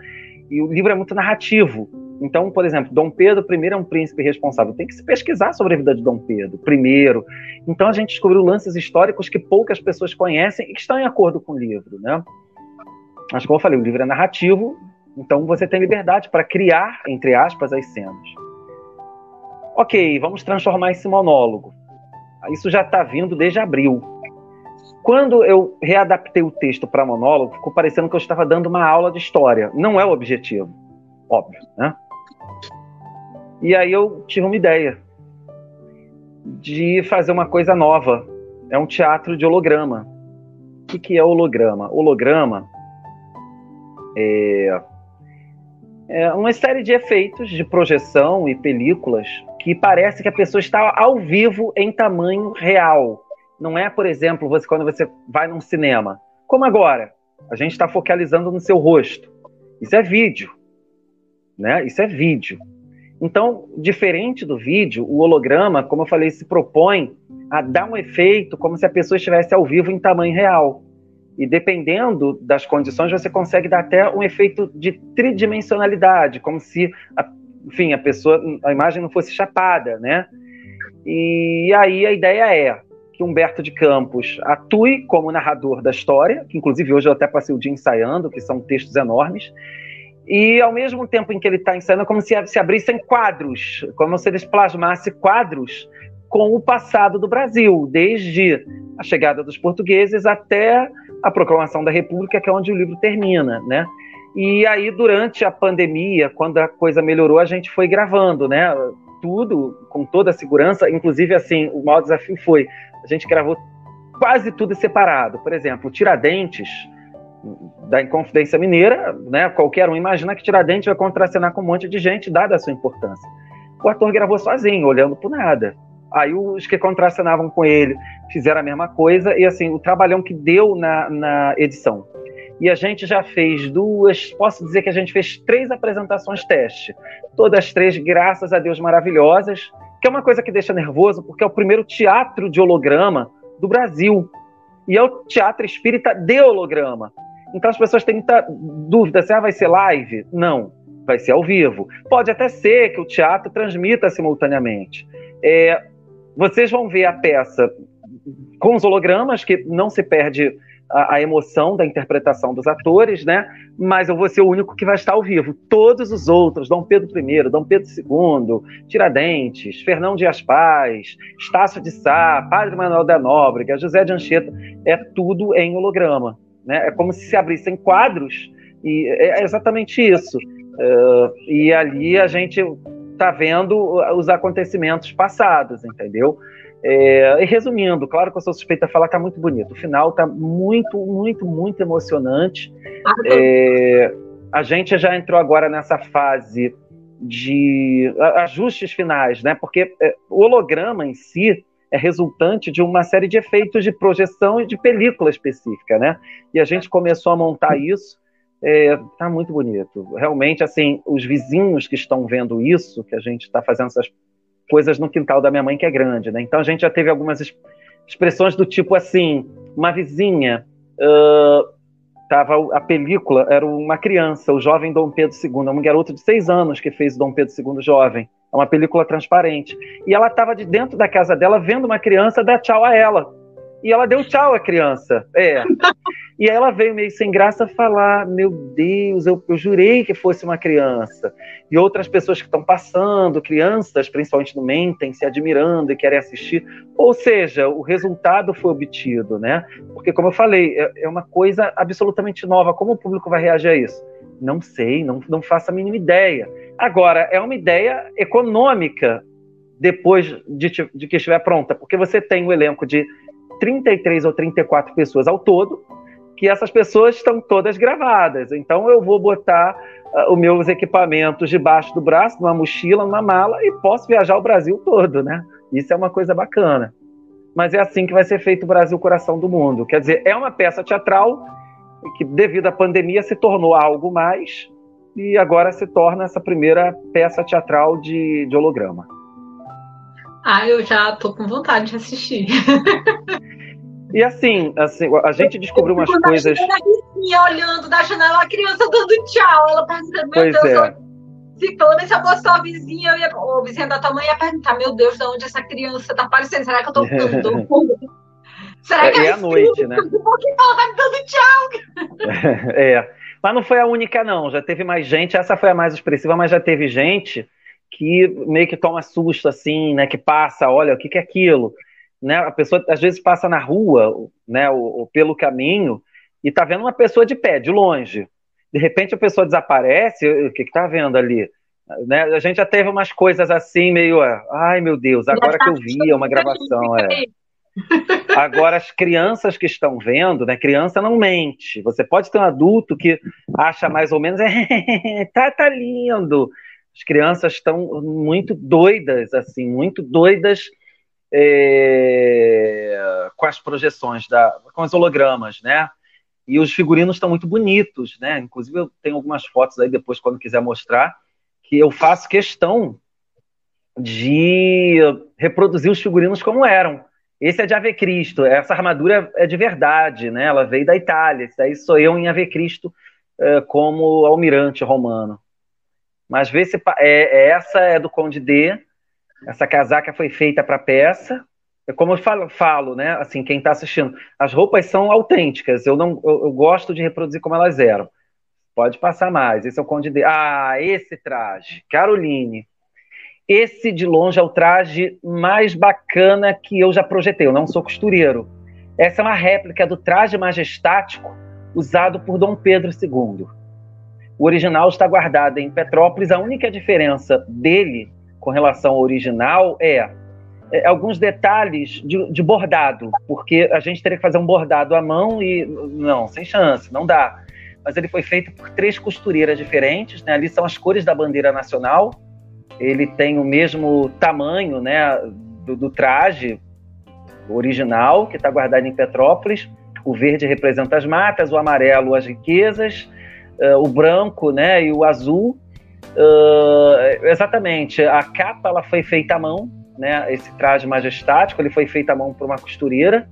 E o livro é muito narrativo. Então, por exemplo, Dom Pedro I é um príncipe responsável. Tem que se pesquisar sobre a vida de Dom Pedro I. Então a gente descobriu lances históricos que poucas pessoas conhecem e que estão em acordo com o livro, né? Mas como eu falei, o livro é narrativo então você tem liberdade para criar, entre aspas, as cenas. Ok, vamos transformar esse monólogo. Isso já está vindo desde abril. Quando eu readaptei o texto para monólogo, ficou parecendo que eu estava dando uma aula de história. Não é o objetivo, óbvio, né? E aí eu tive uma ideia de fazer uma coisa nova. É um teatro de holograma. O que, que é holograma? Holograma é é uma série de efeitos de projeção e películas que parece que a pessoa está ao vivo em tamanho real. Não é, por exemplo, você quando você vai num cinema, como agora, a gente está focalizando no seu rosto. Isso é vídeo, né? Isso é vídeo. Então, diferente do vídeo, o holograma, como eu falei, se propõe a dar um efeito como se a pessoa estivesse ao vivo em tamanho real. E dependendo das condições, você consegue dar até um efeito de tridimensionalidade, como se, a, enfim, a pessoa, a imagem não fosse chapada, né? E aí a ideia é que Humberto de Campos atue como narrador da história, que inclusive hoje eu até passei o dia ensaiando, que são textos enormes, E ao mesmo tempo em que ele está ensaiando, é como se se abrissem quadros, como se eles plasmassem quadros com o passado do Brasil, desde a chegada dos portugueses até a proclamação da República, que é onde o livro termina, né? E aí, durante a pandemia, quando a coisa melhorou, a gente foi gravando, né? Tudo com toda a segurança. Inclusive, assim, o maior desafio foi a gente gravou quase tudo separado. Por exemplo, Tiradentes, da Inconfidência Mineira, né? Qualquer um imagina que Tiradentes vai contracenar com um monte de gente, dada a sua importância. O ator gravou sozinho, olhando por nada. Aí os que contracenavam com ele fizeram a mesma coisa, e assim, o trabalhão que deu na, na edição. E a gente já fez duas, posso dizer que a gente fez três apresentações teste. Todas três, graças a Deus, maravilhosas, que é uma coisa que deixa nervoso, porque é o primeiro teatro de holograma do Brasil. E é o teatro espírita de holograma. Então as pessoas têm muita dúvida se ah, vai ser live. Não, vai ser ao vivo. Pode até ser que o teatro transmita simultaneamente. É, vocês vão ver a peça com os hologramas, que não se perde a, a, emoção da interpretação dos atores, né? Mas eu vou ser o único que vai estar ao vivo. Todos os outros, Dom Pedro I, Dom Pedro II, Tiradentes, Fernão Dias Paz, Estácio de Sá, Padre Manuel da Nóbrega, José de Anchieta, é tudo em holograma. Né? É como se se abrissem quadros, e é exatamente isso. Uh, e ali a gente está vendo os acontecimentos passados, entendeu? É, e resumindo, claro que eu sou suspeita de falar, está muito bonito. O final está muito, muito, muito emocionante. É, a gente já entrou agora nessa fase de ajustes finais, né? Porque é, o holograma em si é resultante de uma série de efeitos de projeção e de película específica, né? E a gente começou a montar isso. É, tá muito bonito. Realmente, assim, os vizinhos que estão vendo isso, que a gente está fazendo essas coisas no quintal da minha mãe que é grande, né? Então a gente já teve algumas expressões do tipo assim, uma vizinha uh, tava a película era uma criança, o jovem Dom Pedro II, um garoto de seis anos que fez o Dom Pedro II jovem, é uma película transparente, e ela estava de dentro da casa dela vendo uma criança dar tchau a ela e ela deu tchau à criança. É. E ela veio meio sem graça falar: Meu Deus, eu, eu jurei que fosse uma criança. E outras pessoas que estão passando, crianças, principalmente no Mentem, se admirando e querem assistir. Ou seja, o resultado foi obtido, né? Porque, como eu falei, é, é uma coisa absolutamente nova. Como o público vai reagir a isso? Não sei, não, não faço a mínima ideia. Agora, é uma ideia econômica depois de, de que estiver pronta, porque você tem o um elenco de 33 ou 34 pessoas ao todo, que essas pessoas estão todas gravadas. Então eu vou botar uh, os meus equipamentos debaixo do braço, numa mochila, numa mala e posso viajar o Brasil todo, né? Isso é uma coisa bacana. Mas é assim que vai ser feito o Brasil Coração do Mundo. Quer dizer, é uma peça teatral que, devido à pandemia, se tornou algo mais e agora se torna essa primeira peça teatral de, de holograma.
Ah, eu já tô com vontade de assistir. (laughs)
E assim, assim, a gente descobriu umas coisas.
A olhando da janela, a criança dando tchau. Ela perguntando, meu
pois
Deus,
é.
se vez que eu fosse a vizinha, eu ia, o vizinho da tua mãe ia perguntar, meu Deus, de onde essa criança tá aparecendo? Será que eu tô (laughs) dando?
Será que é, é a noite, né? (laughs)
Porque ela tá me dando tchau. (laughs)
é. Mas não foi a única, não. Já teve mais gente. Essa foi a mais expressiva, mas já teve gente que meio que toma susto, assim, né? Que passa, olha, o que, que é aquilo? Né? A pessoa às vezes passa na rua, né? Ou, ou pelo caminho e tá vendo uma pessoa de pé, de longe. De repente a pessoa desaparece, o que que tá vendo ali? Né? A gente já teve umas coisas assim, meio, ai meu Deus, agora que eu vi, é uma gravação, é. (laughs) Agora, as crianças que estão vendo, né? Criança não mente. Você pode ter um adulto que acha mais ou menos, (laughs) é, tá, tá lindo. As crianças estão muito doidas, assim, muito doidas é, com as projeções, da, com os hologramas, né? E os figurinos estão muito bonitos, né? Inclusive, eu tenho algumas fotos aí depois, quando quiser mostrar, que eu faço questão de reproduzir os figurinos como eram. Esse é de Ave Cristo, essa armadura é de verdade, né? Ela veio da Itália. Esse daí sou eu em Ave Cristo é, como almirante romano. Mas vê se é, é, essa é do Conde D. Essa casaca foi feita para peça. É como eu falo, falo, né? Assim, quem está assistindo, as roupas são autênticas. Eu não, eu, eu, gosto de reproduzir como elas eram. Pode passar mais. Esse é o Conde de. Ah, esse traje. Caroline. Esse de longe é o traje mais bacana que eu já projetei. Eu não sou costureiro. Essa é uma réplica do traje majestático usado por Dom Pedro II. O original está guardado em Petrópolis. A única diferença dele com relação ao original é, é alguns detalhes de, de, bordado, porque a gente teria que fazer um bordado à mão e não, sem chance, não dá. Mas ele foi feito por três costureiras diferentes, né? Ali são as cores da bandeira nacional. Ele tem o mesmo tamanho, né, do, do traje original que está guardado em Petrópolis. O verde representa as matas, o amarelo as riquezas, uh, o branco, né, e o azul. Uh, exatamente, a capa ela foi feita à mão, né, esse traje majestático, ele foi feito à mão por uma costureira.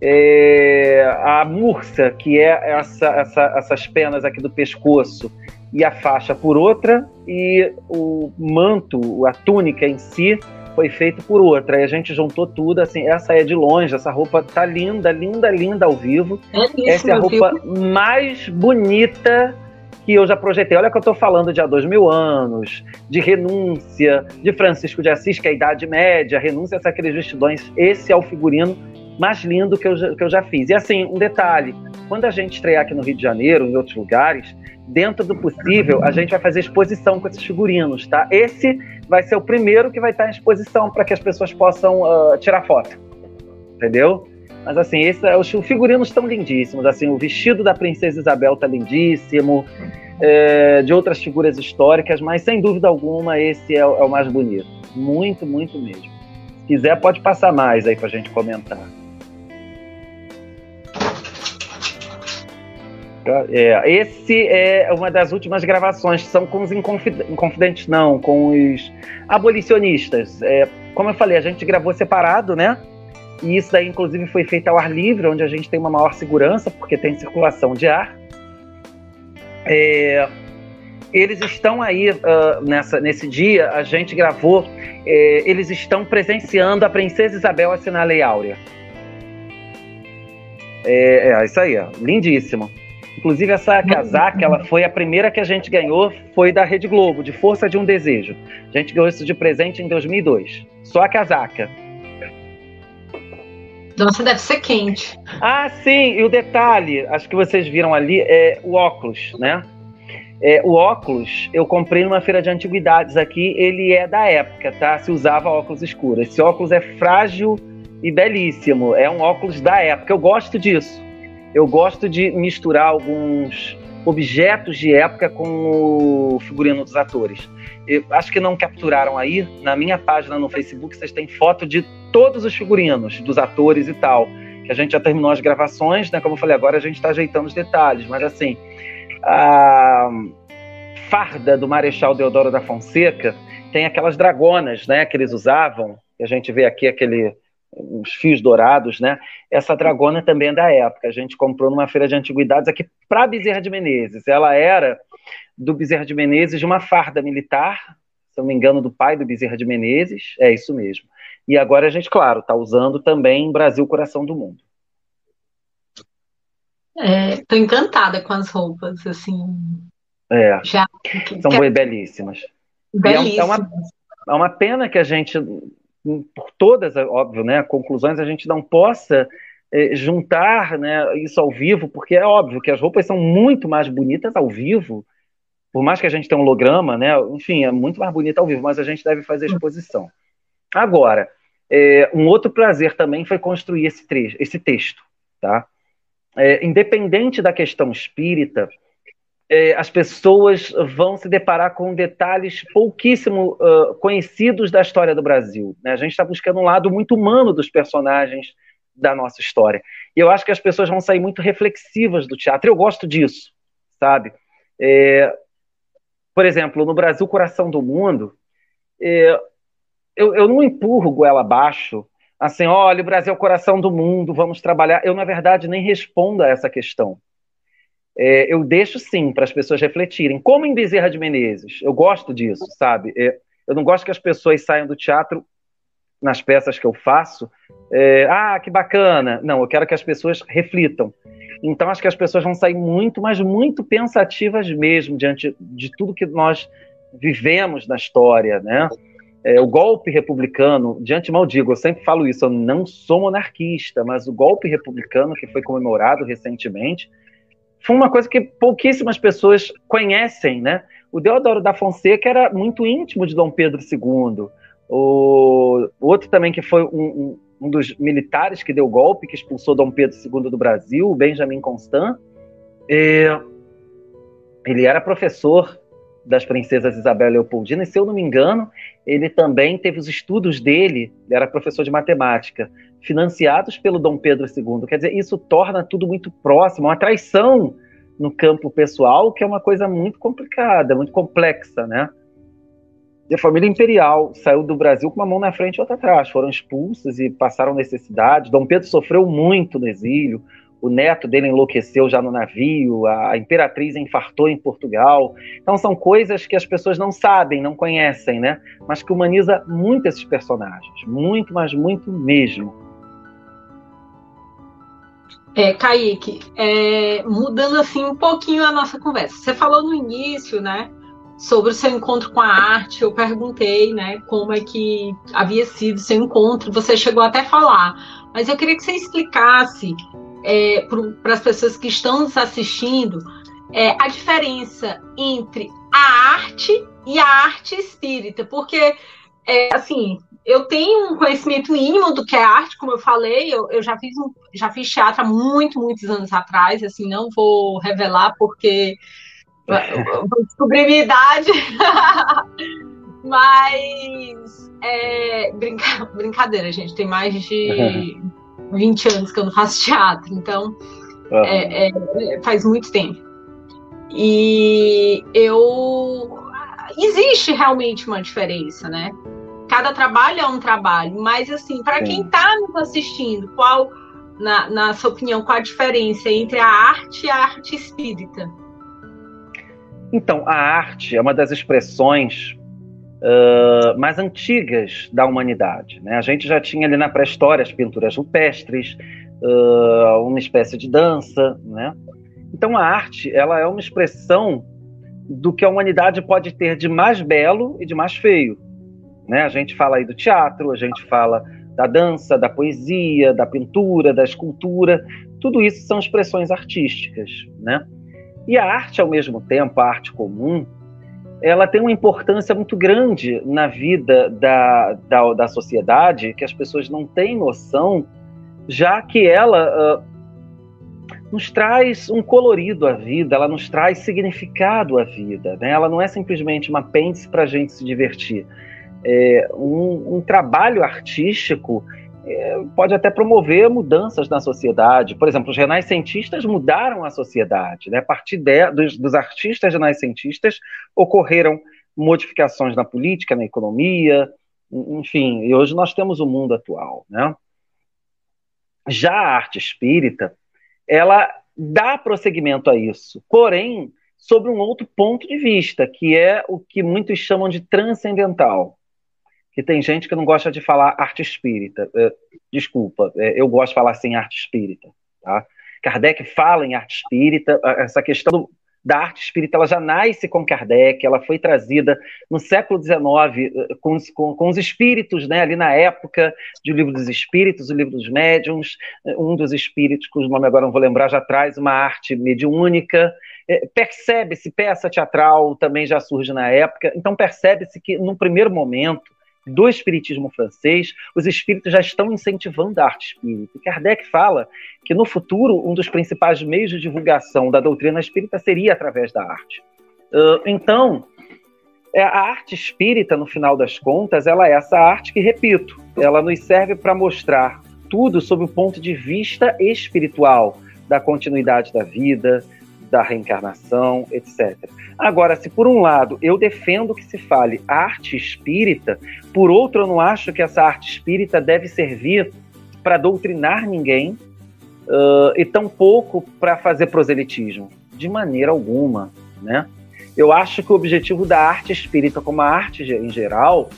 É, a mursa, que é essa, essa, essas penas aqui do pescoço, e a faixa por outra, e o manto, a túnica em si, foi feito por outra. E a gente juntou tudo, assim, essa é de longe, essa roupa tá linda, linda, linda ao vivo. É essa é a roupa vivo. mais bonita que eu já projetei. Olha que eu estou falando de há dois mil anos, de renúncia, de Francisco de Assis, que é a Idade Média, renúncia a aqueles vestidões. Esse é o figurino mais lindo que eu, já, que eu já fiz. E assim, um detalhe: quando a gente estrear aqui no Rio de Janeiro, em outros lugares, dentro do possível, a gente vai fazer exposição com esses figurinos, tá? Esse vai ser o primeiro que vai estar em exposição para que as pessoas possam uh, tirar foto. Entendeu? Mas assim, esse, é os figurinos estão lindíssimos. Assim, o vestido da princesa Isabel está lindíssimo, é, de outras figuras históricas, mas sem dúvida alguma esse é, é o mais bonito. Muito, muito mesmo. Se quiser, pode passar mais aí para a gente comentar. É, esse é uma das últimas gravações, são com os inconfidentes, não, com os abolicionistas. É, como eu falei, a gente gravou separado, né? E isso daí, inclusive, foi feito ao ar livre, onde a gente tem uma maior segurança, porque tem circulação de ar. É, eles estão aí uh, nessa, nesse dia, a gente gravou, é, eles estão presenciando a Princesa Isabel assinar a Lei Áurea. É, é isso aí, ó, lindíssimo. Inclusive, essa casaca, ela foi a primeira que a gente ganhou, foi da Rede Globo, de Força de um Desejo. A gente ganhou isso de presente em 2002. Só a casaca.
Nossa, deve ser quente.
Ah, sim, e o detalhe, acho que vocês viram ali, é o óculos, né? É, o óculos eu comprei numa feira de antiguidades aqui, ele é da época, tá? Se usava óculos escuros. Esse óculos é frágil e belíssimo, é um óculos da época. Eu gosto disso. Eu gosto de misturar alguns objetos de época com o figurino dos atores. Eu acho que não capturaram aí. Na minha página no Facebook, vocês têm foto de todos os figurinos, dos atores e tal. Que a gente já terminou as gravações, né? Como eu falei, agora a gente está ajeitando os detalhes. Mas assim, a farda do Marechal Deodoro da Fonseca tem aquelas dragonas, né? Que eles usavam. Que a gente vê aqui aquele os fios dourados, né? Essa dragona também é da época. A gente comprou numa feira de antiguidades aqui para Bezerra de Menezes. Ela era do Bezerra de Menezes de uma farda militar, se não me engano, do pai do Bezerra de Menezes. É isso mesmo. E agora a gente, claro, está usando também Brasil Coração do Mundo.
Estou é, encantada com as roupas, assim.
É. Já, são que... belíssimas. Belíssimas. É, uma, é uma pena que a gente por todas, óbvio, né, conclusões, a gente não possa é, juntar né, isso ao vivo, porque é óbvio que as roupas são muito mais bonitas ao vivo, por mais que a gente tenha um holograma, né, enfim, é muito mais bonita ao vivo, mas a gente deve fazer exposição. Agora, é, um outro prazer também foi construir esse, trecho, esse texto, tá? É, independente da questão espírita, é, as pessoas vão se deparar com detalhes pouquíssimo uh, conhecidos da história do Brasil. Né? A gente está buscando um lado muito humano dos personagens da nossa história. E eu acho que as pessoas vão sair muito reflexivas do teatro. Eu gosto disso, sabe? É, por exemplo, no Brasil Coração do Mundo, é, eu, eu não empurro goela abaixo, assim, olha, o Brasil é o coração do mundo, vamos trabalhar. Eu, na verdade, nem respondo a essa questão é, eu deixo sim para as pessoas refletirem. Como em Bezerra de Menezes, eu gosto disso, sabe? É, eu não gosto que as pessoas saiam do teatro nas peças que eu faço. É, ah, que bacana! Não, eu quero que as pessoas reflitam. Então acho que as pessoas vão sair muito, mas muito pensativas mesmo diante de tudo que nós vivemos na história, né? É, o golpe republicano, de antemão digo, eu sempre falo isso, eu não sou monarquista, mas o golpe republicano que foi comemorado recentemente foi uma coisa que pouquíssimas pessoas conhecem, né? O Deodoro da Fonseca era muito íntimo de Dom Pedro II. O outro também que foi um, um, um dos militares que deu golpe, que expulsou Dom Pedro II do Brasil, o Benjamin Constant, é, ele era professor das princesas Isabel Leopoldina, e se eu não me engano, ele também teve os estudos dele, ele era professor de matemática, financiados pelo Dom Pedro II. Quer dizer, isso torna tudo muito próximo, uma traição no campo pessoal, que é uma coisa muito complicada, muito complexa, né? E a família imperial saiu do Brasil com uma mão na frente e outra atrás. Foram expulsos e passaram necessidade. Dom Pedro sofreu muito no exílio. O neto dele enlouqueceu já no navio. A imperatriz infartou em Portugal. Então são coisas que as pessoas não sabem, não conhecem, né? Mas que humaniza muito esses personagens. Muito, mas muito mesmo.
É, Kaique, é, mudando assim um pouquinho a nossa conversa. Você falou no início, né? sobre o seu encontro com a arte, eu perguntei, né, como é que havia sido seu encontro. Você chegou até a falar, mas eu queria que você explicasse é, para as pessoas que estão nos assistindo é, a diferença entre a arte e a arte espírita, porque é, assim eu tenho um conhecimento mínimo do que é arte, como eu falei, eu, eu já fiz um, já fiz teatro há muito, muitos anos atrás, assim, não vou revelar porque Vou descobrir minha idade. (laughs) Mas é, brinca, brincadeira, gente. Tem mais de (laughs) 20 anos que eu não faço teatro, então uhum. é, é, faz muito tempo. E eu. Existe realmente uma diferença, né? Cada trabalho é um trabalho, mas assim, para quem está nos assistindo, qual, na, na sua opinião, qual a diferença entre a arte e a arte espírita?
Então, a arte é uma das expressões uh, mais antigas da humanidade. Né? A gente já tinha ali na pré-história as pinturas rupestres, uh, uma espécie de dança. Né? Então, a arte ela é uma expressão do que a humanidade pode ter de mais belo e de mais feio. Né? A gente fala aí do teatro, a gente fala da dança, da poesia, da pintura, da escultura. Tudo isso são expressões artísticas, né? E a arte, ao mesmo tempo, a arte comum, ela tem uma importância muito grande na vida da, da, da sociedade, que as pessoas não têm noção, já que ela uh, nos traz um colorido à vida, ela nos traz significado à vida. Né? Ela não é simplesmente uma apêndice para a gente se divertir. É um, um trabalho artístico pode até promover mudanças na sociedade. Por exemplo, os renascentistas mudaram a sociedade. Né? A partir de, dos, dos artistas renascentistas ocorreram modificações na política, na economia, enfim, e hoje nós temos o mundo atual. Né? Já a arte espírita, ela dá prosseguimento a isso, porém, sobre um outro ponto de vista, que é o que muitos chamam de transcendental que tem gente que não gosta de falar arte espírita. É, desculpa, é, eu gosto de falar assim arte espírita. Tá? Kardec fala em arte espírita, essa questão do, da arte espírita ela já nasce com Kardec, ela foi trazida no século XIX eh, com, com, com, os espíritos, né, ali na época de O Livro dos Espíritos, O Livro dos Médiuns, eh, um dos espíritos, cujo nome agora não vou lembrar, já traz uma arte mediúnica, é, percebe-se, peça teatral também já surge na época, então percebe-se que, num primeiro momento, do espiritismo francês, os espíritos já estão incentivando a arte espírita. Kardec fala que no futuro um dos principais meios de divulgação da doutrina espírita seria através da arte. Uh, então, é, a arte espírita, no final das contas, ela é essa arte que, repito, ela nos serve para mostrar tudo sob o ponto de vista espiritual da continuidade da vida, da reencarnação, etc. Agora, se por um lado eu defendo que se fale arte espírita, por outro eu não acho que essa arte espírita deve servir para doutrinar ninguém uh, e tampouco para fazer proselitismo, de maneira alguma, né? Eu acho que o objetivo da arte espírita, como a arte em geral,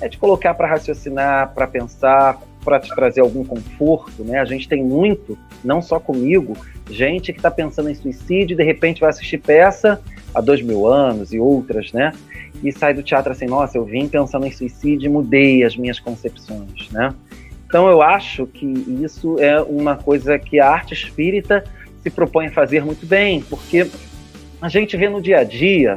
é de colocar para raciocinar, para pensar, para te trazer algum conforto, né? A gente tem muito, não só comigo, gente que está pensando em suicídio e de repente vai assistir peça há dois mil anos e outras, né? E sai do teatro assim, nossa, eu vim pensando em suicídio e mudei as minhas concepções, né? Então eu acho que isso é uma coisa que a arte espírita se propõe a fazer muito bem, porque a gente vê no dia a dia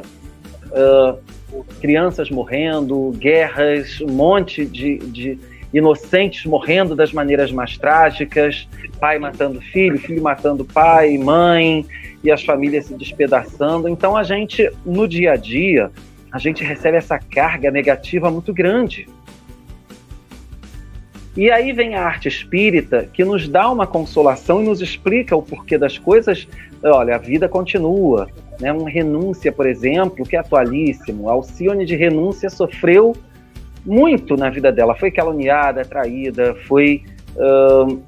uh, crianças morrendo, guerras, um monte de, de inocentes morrendo das maneiras mais trágicas, pai matando filho, filho matando pai, mãe, e as famílias se despedaçando. Então a gente, no dia a dia, a gente recebe essa carga negativa muito grande. E aí vem a arte espírita que nos dá uma consolação e nos explica o porquê das coisas. Olha, a vida continua. Né? Uma renúncia, por exemplo, que é atualíssimo. Alcione de renúncia sofreu muito na vida dela. Foi caluniada, traída, foi uh,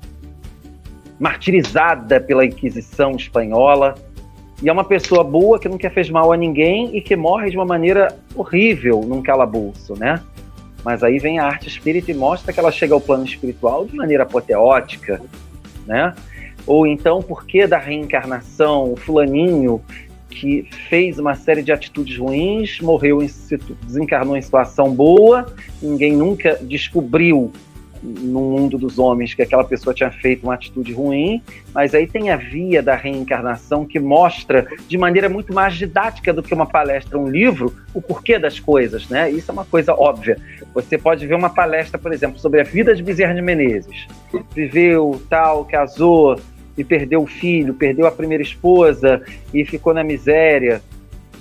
martirizada pela Inquisição espanhola. E é uma pessoa boa que nunca fez mal a ninguém e que morre de uma maneira horrível num calabouço, né? Mas aí vem a arte espírita e mostra que ela chega ao plano espiritual de maneira apoteótica, né? Ou então, por que da reencarnação? O fulaninho que fez uma série de atitudes ruins, morreu, em, desencarnou em situação boa, ninguém nunca descobriu no mundo dos homens que aquela pessoa tinha feito uma atitude ruim, mas aí tem a via da reencarnação que mostra de maneira muito mais didática do que uma palestra, um livro, o porquê das coisas, né? Isso é uma coisa óbvia. Você pode ver uma palestra, por exemplo, sobre a vida de Bezerra de Menezes. Viveu, tal, casou, e perdeu o filho, perdeu a primeira esposa e ficou na miséria.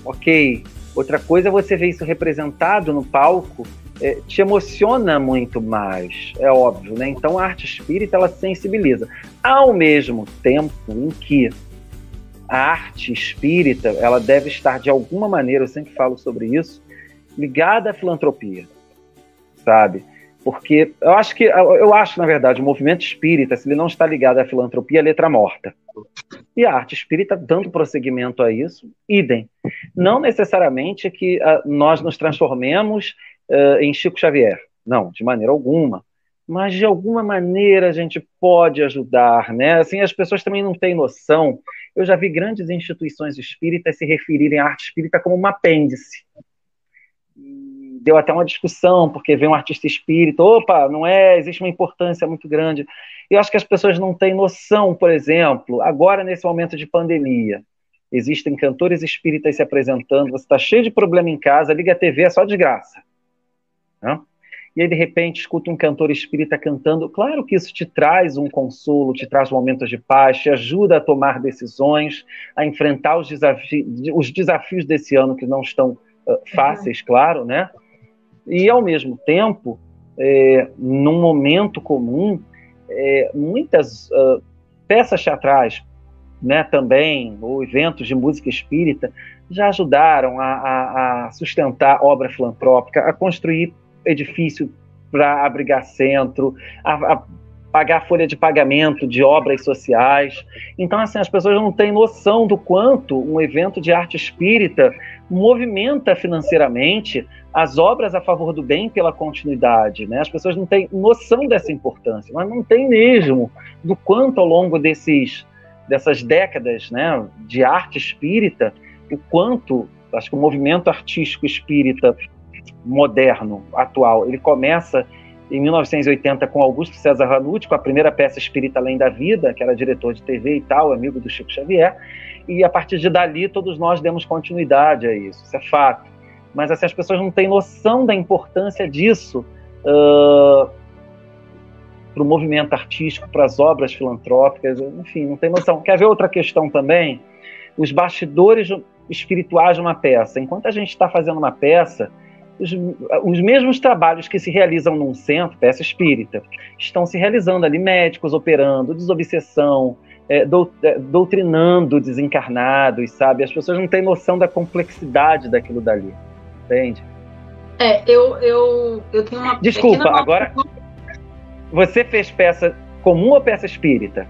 Ok. Outra coisa é você ver isso representado no palco, é, te emociona muito mais, é óbvio, né? Então a arte espírita ela sensibiliza. Ao mesmo tempo em que a arte espírita ela deve estar de alguma maneira, eu sempre falo sobre isso, ligada à filantropia, sabe? Porque eu acho que, eu acho, na verdade, o movimento espírita, se ele não está ligado à filantropia, é letra morta. E a arte espírita, dando prosseguimento a isso, idem. Não necessariamente que uh, nós nos transformemos uh, em Chico Xavier. Não, de maneira alguma. Mas de alguma maneira a gente pode ajudar, né? Assim, as pessoas também não têm noção. Eu já vi grandes instituições espíritas se referirem à arte espírita como um apêndice deu até uma discussão, porque vem um artista espírita, opa, não é, existe uma importância muito grande. Eu acho que as pessoas não têm noção, por exemplo, agora nesse momento de pandemia, existem cantores espíritas se apresentando, você está cheio de problema em casa, liga a TV, é só desgraça. Né? E aí, de repente, escuta um cantor espírita cantando. Claro que isso te traz um consolo, te traz momentos de paz, te ajuda a tomar decisões, a enfrentar os, desafi os desafios desse ano que não estão uh, fáceis, claro, né? E, ao mesmo tempo, é, num momento comum, é, muitas uh, peças teatrais, né, também, ou eventos de música espírita, já ajudaram a, a, a sustentar obra filantrópica, a construir edifício para abrigar centro, a, a pagar folha de pagamento de obras sociais. Então, assim, as pessoas não têm noção do quanto um evento de arte espírita movimenta financeiramente as obras a favor do bem pela continuidade. Né? As pessoas não têm noção dessa importância, mas não têm mesmo do quanto ao longo desses, dessas décadas né, de arte espírita, o quanto, acho que o movimento artístico espírita moderno, atual, ele começa em 1980 com Augusto César Ranucci, com a primeira peça Espírita Além da Vida, que era diretor de TV e tal, amigo do Chico Xavier, e a partir de dali todos nós demos continuidade a isso, isso é fato. Mas assim, as pessoas não têm noção da importância disso uh, para o movimento artístico, para as obras filantrópicas, enfim, não tem noção. Quer ver outra questão também? Os bastidores espirituais de uma peça. Enquanto a gente está fazendo uma peça, os, os, mesmos trabalhos que se realizam num centro, peça espírita, estão se realizando ali, médicos operando, desobsessão, é, é, doutrinando desencarnados, sabe? As pessoas não têm noção da complexidade daquilo dali, entende?
É, eu, eu, eu tenho uma.
Desculpa, agora. Você fez peça comum ou peça espírita?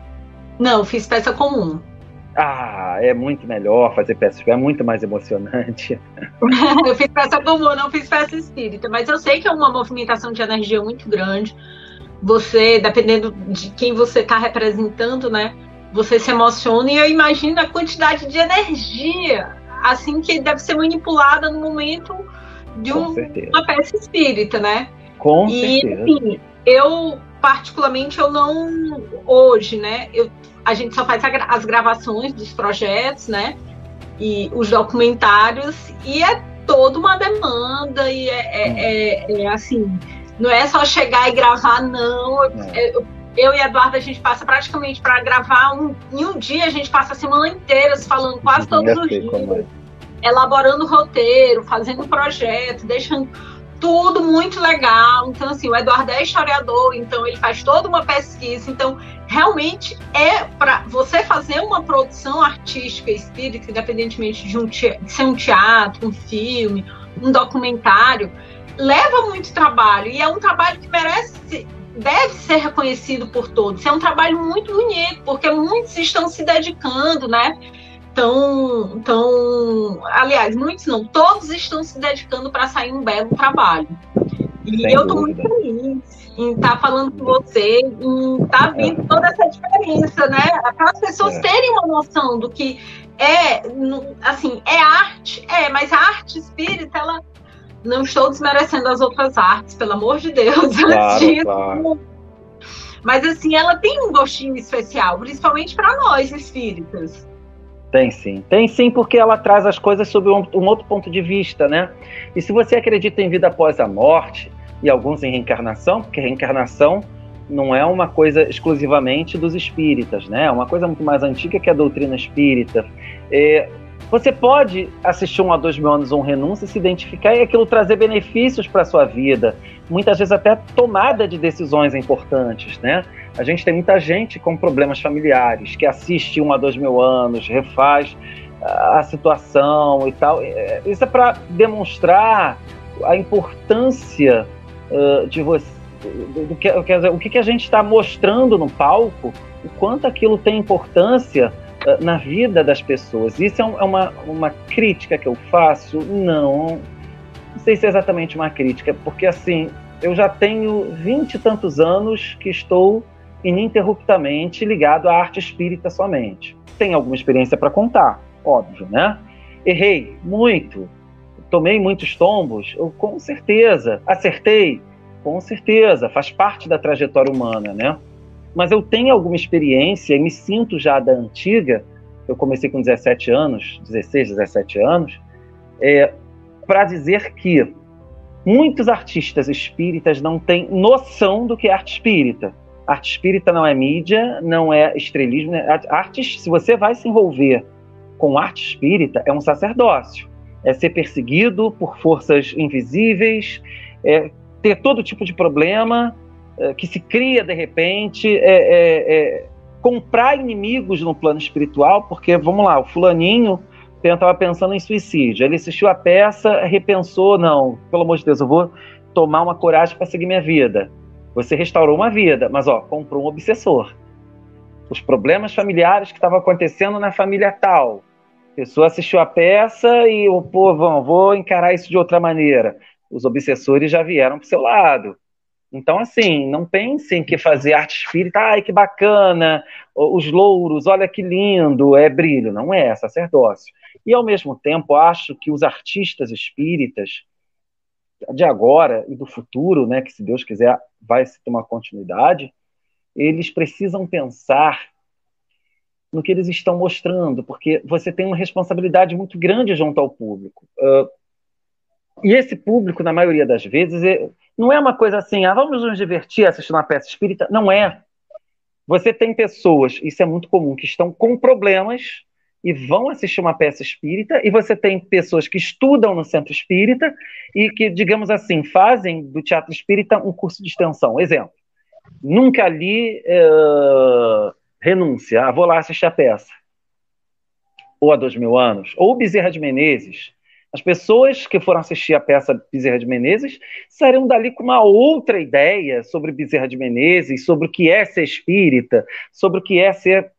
Não, fiz peça comum.
Ah, é muito melhor fazer peça espírita, é muito mais emocionante. (laughs)
eu fiz peça comum, não fiz peça espírita, mas eu sei que é uma movimentação de energia muito grande, você, dependendo de quem você está representando, né? Você se emociona e eu imagino a quantidade de energia, assim, que deve ser manipulada no momento de um, uma peça espírita, né?
Com e, certeza. Enfim,
eu, particularmente, eu não. Hoje, né? Eu, a gente só faz as gravações dos projetos, né? E os documentários, e é toda uma demanda, e é, é, hum. é, é assim, não é só chegar e gravar, não. É. Eu, eu e a Eduardo, a gente passa praticamente para gravar um, em um dia, a gente passa a semana inteira falando quase todos os dias, é. elaborando roteiro, fazendo projeto, deixando tudo muito legal. Então, assim, o Eduardo é historiador, então ele faz toda uma pesquisa. Então, realmente é para você fazer uma produção artística espírita, independentemente de, um de ser um teatro, um filme, um documentário, leva muito trabalho e é um trabalho que merece deve ser reconhecido por todos. É um trabalho muito bonito, porque muitos estão se dedicando, né? Então, então, aliás, muitos não, todos estão se dedicando para sair um belo trabalho. E Sem eu estou muito feliz em estar tá falando com você, em estar tá vendo é. toda essa diferença, né? Para as pessoas é. terem uma noção do que é, assim, é arte, é, mas a arte espírita, ela não estou desmerecendo as outras artes, pelo amor de Deus. (laughs)
Claro, claro.
Mas assim, ela tem um gostinho especial, principalmente para nós espíritas.
Tem sim. Tem sim, porque ela traz as coisas sob um, um, outro ponto de vista, né? E se você acredita em vida após a morte, e alguns em reencarnação, porque reencarnação não é uma coisa exclusivamente dos espíritas, né? É uma coisa muito mais antiga que a doutrina espírita. É, você pode assistir um a dois mil anos um renúncia, se identificar e aquilo trazer benefícios para sua vida. Muitas vezes até tomada de decisões importantes, né? A gente tem muita gente com problemas familiares que assiste um a dois mil anos, refaz a situação e tal. É, isso é para demonstrar a importância uh, de você, do que, quer dizer, o que, que a gente está mostrando no palco, o quanto aquilo tem importância uh, na vida das pessoas. Isso é, um, é uma, uma crítica que eu faço? Não, não sei se é exatamente uma crítica, porque assim, eu já tenho vinte e tantos anos que estou ininterruptamente ligado à arte espírita somente. Tenho alguma experiência para contar, óbvio, né? Errei muito, tomei muitos tombos, eu, com certeza. Acertei, com certeza, faz parte da trajetória humana, né? Mas eu tenho alguma experiência e me sinto já da antiga, eu comecei com 17 anos, 16, 17 anos, é, para dizer que muitos artistas espíritas não têm noção do que é arte espírita. Arte espírita não é mídia, não é estrelismo. Né? Arte, se você vai se envolver com arte espírita, é um sacerdócio. É ser perseguido por forças invisíveis, é ter todo tipo de problema é, que se cria de repente, é, é, é comprar inimigos no plano espiritual, porque, vamos lá, o fulaninho estava pensando em suicídio. Ele assistiu a peça, repensou, não, pelo amor de Deus, eu vou tomar uma coragem para seguir minha vida. Você restaurou uma vida, mas ó, comprou um obsessor. Os problemas familiares que estavam acontecendo na família tal. A pessoa assistiu a peça e, pô, vão, vou encarar isso de outra maneira. Os obsessores já vieram para seu lado. Então, assim, não pensem que fazer arte espírita, ai que bacana, os louros, olha que lindo, é brilho. Não é, é sacerdócio. E, ao mesmo tempo, acho que os artistas espíritas de agora e do futuro, né, que se Deus quiser vai se ter uma continuidade, eles precisam pensar no que eles estão mostrando, porque você tem uma responsabilidade muito grande junto ao público. Uh, e esse público, na maioria das vezes, é, não é uma coisa assim, ah, vamos nos divertir assistindo uma peça espírita. Não é. Você tem pessoas, isso é muito comum, que estão com problemas e vão assistir uma peça espírita, e você tem pessoas que estudam no centro espírita e que, digamos assim, fazem do teatro espírita um curso de extensão. Exemplo, nunca li uh, Renúncia, ah, vou lá assistir a peça. Ou há dois mil anos. Ou Bezerra de Menezes. As pessoas que foram assistir a peça Bezerra de Menezes saíram dali com uma outra ideia sobre Bezerra de Menezes, sobre o que é ser espírita, sobre o que é ser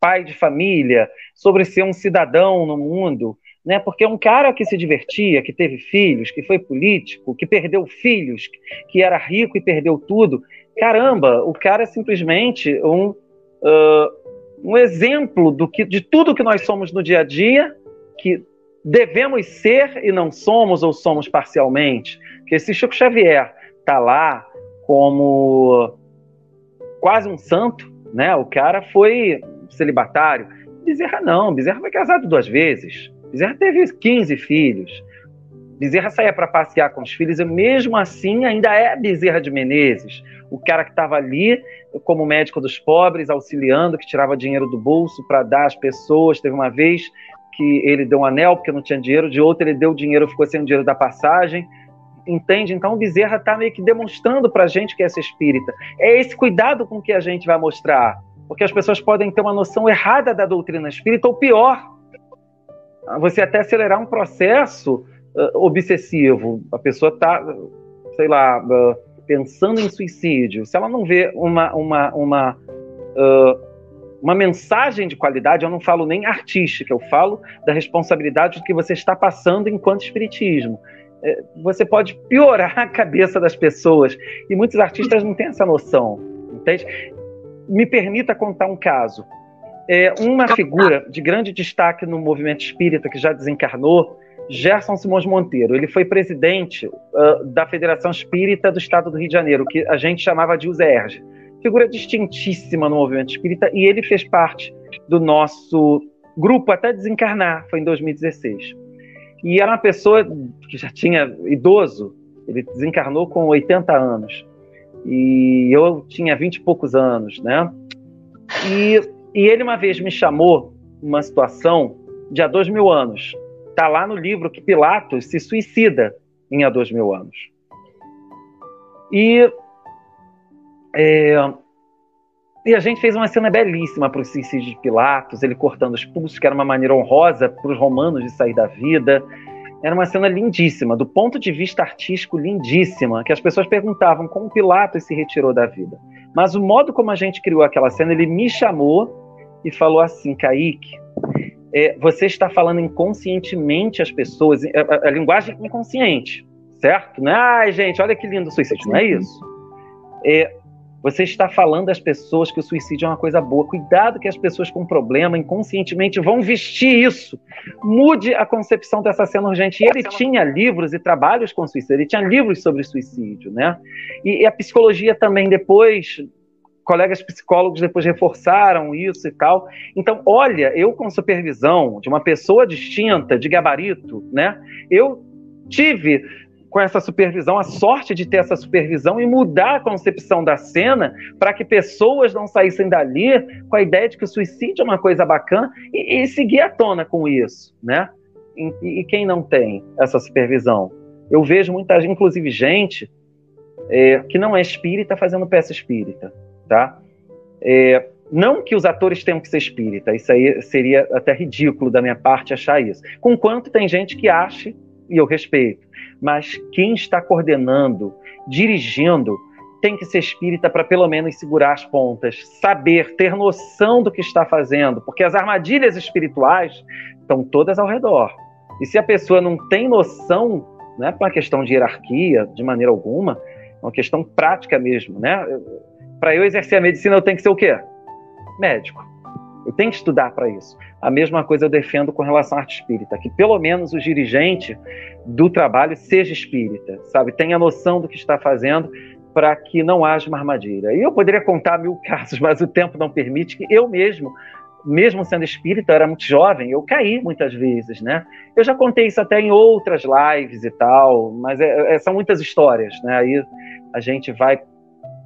pai de família, sobre ser um cidadão no mundo, né? Porque um cara que se divertia, que teve filhos, que foi político, que perdeu filhos, que era rico e perdeu tudo, caramba, o cara é simplesmente um, uh, um exemplo do que, de tudo que nós somos no dia a dia, que devemos ser e não somos, ou somos parcialmente. Que se Chico Xavier está lá como quase um santo, né? O cara foi celibatário. Bezerra não, Bezerra foi casado duas vezes. Bezerra teve 15 filhos. Bezerra saía para passear com os filhos e mesmo assim ainda é Bezerra de Menezes, o cara que estava ali como médico dos pobres, auxiliando, que tirava dinheiro do bolso para dar às pessoas. Teve uma vez que ele deu um anel porque não tinha dinheiro, de outra ele deu dinheiro, ficou sem o dinheiro da passagem. Entende? Então o Bezerra está meio que demonstrando para a gente que é essa espírita. É esse cuidado com que a gente vai mostrar, porque as pessoas podem ter uma noção errada da doutrina espírita, ou pior, você até acelerar um processo uh, obsessivo. A pessoa está, sei lá, uh, pensando em suicídio. Se ela não vê uma, uma, uma, uh, uma mensagem de qualidade, eu não falo nem artística, eu falo da responsabilidade do que você está passando enquanto espiritismo. É, você pode piorar (laughs) a cabeça das pessoas. E muitos artistas não têm essa noção. Entende? Me permita contar um caso. É, uma figura de grande destaque no movimento espírita que já desencarnou, Gerson Simões Monteiro. Ele foi presidente uh, da Federação Espírita do Estado do Rio de Janeiro, que a gente chamava de USERJ. Figura distintíssima no movimento espírita e ele fez parte do nosso grupo até desencarnar, foi em 2016. E era uma pessoa que já tinha idoso, ele desencarnou com 80 anos. E eu tinha 20 e poucos anos, né? E e ele uma vez me chamou uma situação de há dois mil anos. Está lá no livro que Pilatos se suicida em há dois mil anos. E, é, e a gente fez uma cena belíssima para o suicídio de Pilatos, ele cortando os pulsos, que era uma maneira honrosa para os romanos de sair da vida. Era uma cena lindíssima, do ponto de vista artístico, lindíssima, que as pessoas perguntavam como Pilatos se retirou da vida. Mas o modo como a gente criou aquela cena, ele me chamou e falou assim: Kaique, é, você está falando inconscientemente às pessoas, a, a, a, linguagem inconsciente, certo? Não é, ai, gente, olha que lindo o suicídio, não é isso. É, você está falando às pessoas que o suicídio é uma coisa boa. Cuidado que as pessoas com problema inconscientemente vão vestir isso. Mude a concepção dessa cena urgente. E ele tinha livros e trabalhos com suicídio, ele tinha livros sobre suicídio, né? E, e a psicologia também depois colegas psicólogos depois reforçaram isso e tal. Então, olha, eu com supervisão de uma pessoa distinta, de gabarito, né? Eu tive com essa supervisão, a sorte de ter essa supervisão e mudar a concepção da cena para que pessoas não saíssem dali com a ideia de que o suicídio é uma coisa bacana e, e seguir à tona com isso, né? E, e, quem não tem essa supervisão? Eu vejo muita gente, inclusive gente é, que não é espírita fazendo peça espírita, tá? É, não que os atores tenham que ser espírita, isso aí seria até ridículo da minha parte achar isso. Conquanto tem gente que ache, e eu respeito, mas quem está coordenando, dirigindo, tem que ser espírita para pelo menos segurar as pontas, saber, ter noção do que está fazendo, porque as armadilhas espirituais estão todas ao redor. E se a pessoa não tem noção, não é uma questão de hierarquia, de maneira alguma, é uma questão prática mesmo, né? Para eu exercer a medicina, eu tenho que ser o quê? Médico. Eu tenho que estudar para isso. A mesma coisa eu defendo com relação à arte espírita, que pelo menos o dirigente do trabalho seja espírita, sabe? Tenha noção do que está fazendo para que não haja uma armadilha. E eu poderia contar mil (laughs) casos, mas o tempo não permite que eu mesmo, mesmo sendo espírita, eu era muito jovem, eu caí muitas vezes, né? Eu já contei isso até em outras lives e tal, mas é, é, são muitas histórias, né? Aí a gente vai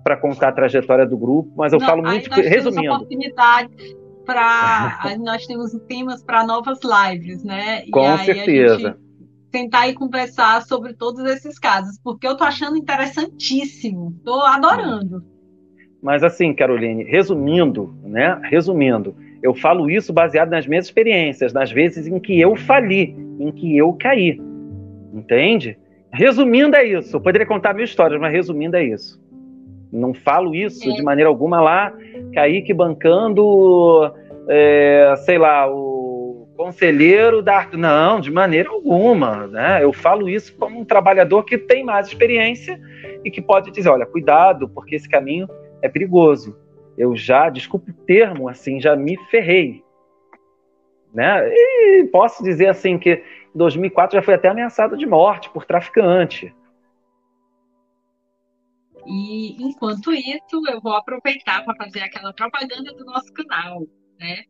para contar a trajetória do grupo, mas eu Não, falo muito
nós
resumindo. Temos
oportunidade para (laughs) nós temos temas para novas lives, né?
Com certeza.
tentar e conversar sobre todos esses casos, porque eu tô achando interessantíssimo, tô adorando.
Mas assim, Caroline, resumindo, né? Resumindo, eu falo isso baseado nas minhas experiências, nas vezes em que eu fali, em que eu caí. Entende? Resumindo é isso. Eu poderia contar mil histórias, mas resumindo é isso. Não falo isso é. de maneira alguma lá, Kaique bancando, é, sei lá, o conselheiro da arte. Não, de maneira alguma. Né? Eu falo isso como um trabalhador que tem mais experiência e que pode dizer: olha, cuidado, porque esse caminho é perigoso. Eu já, desculpe o termo, assim, já me ferrei. Né? E posso dizer assim que em 2004 já foi até ameaçado de morte por traficante.
E enquanto isso, eu vou aproveitar para fazer aquela propaganda do nosso canal, né?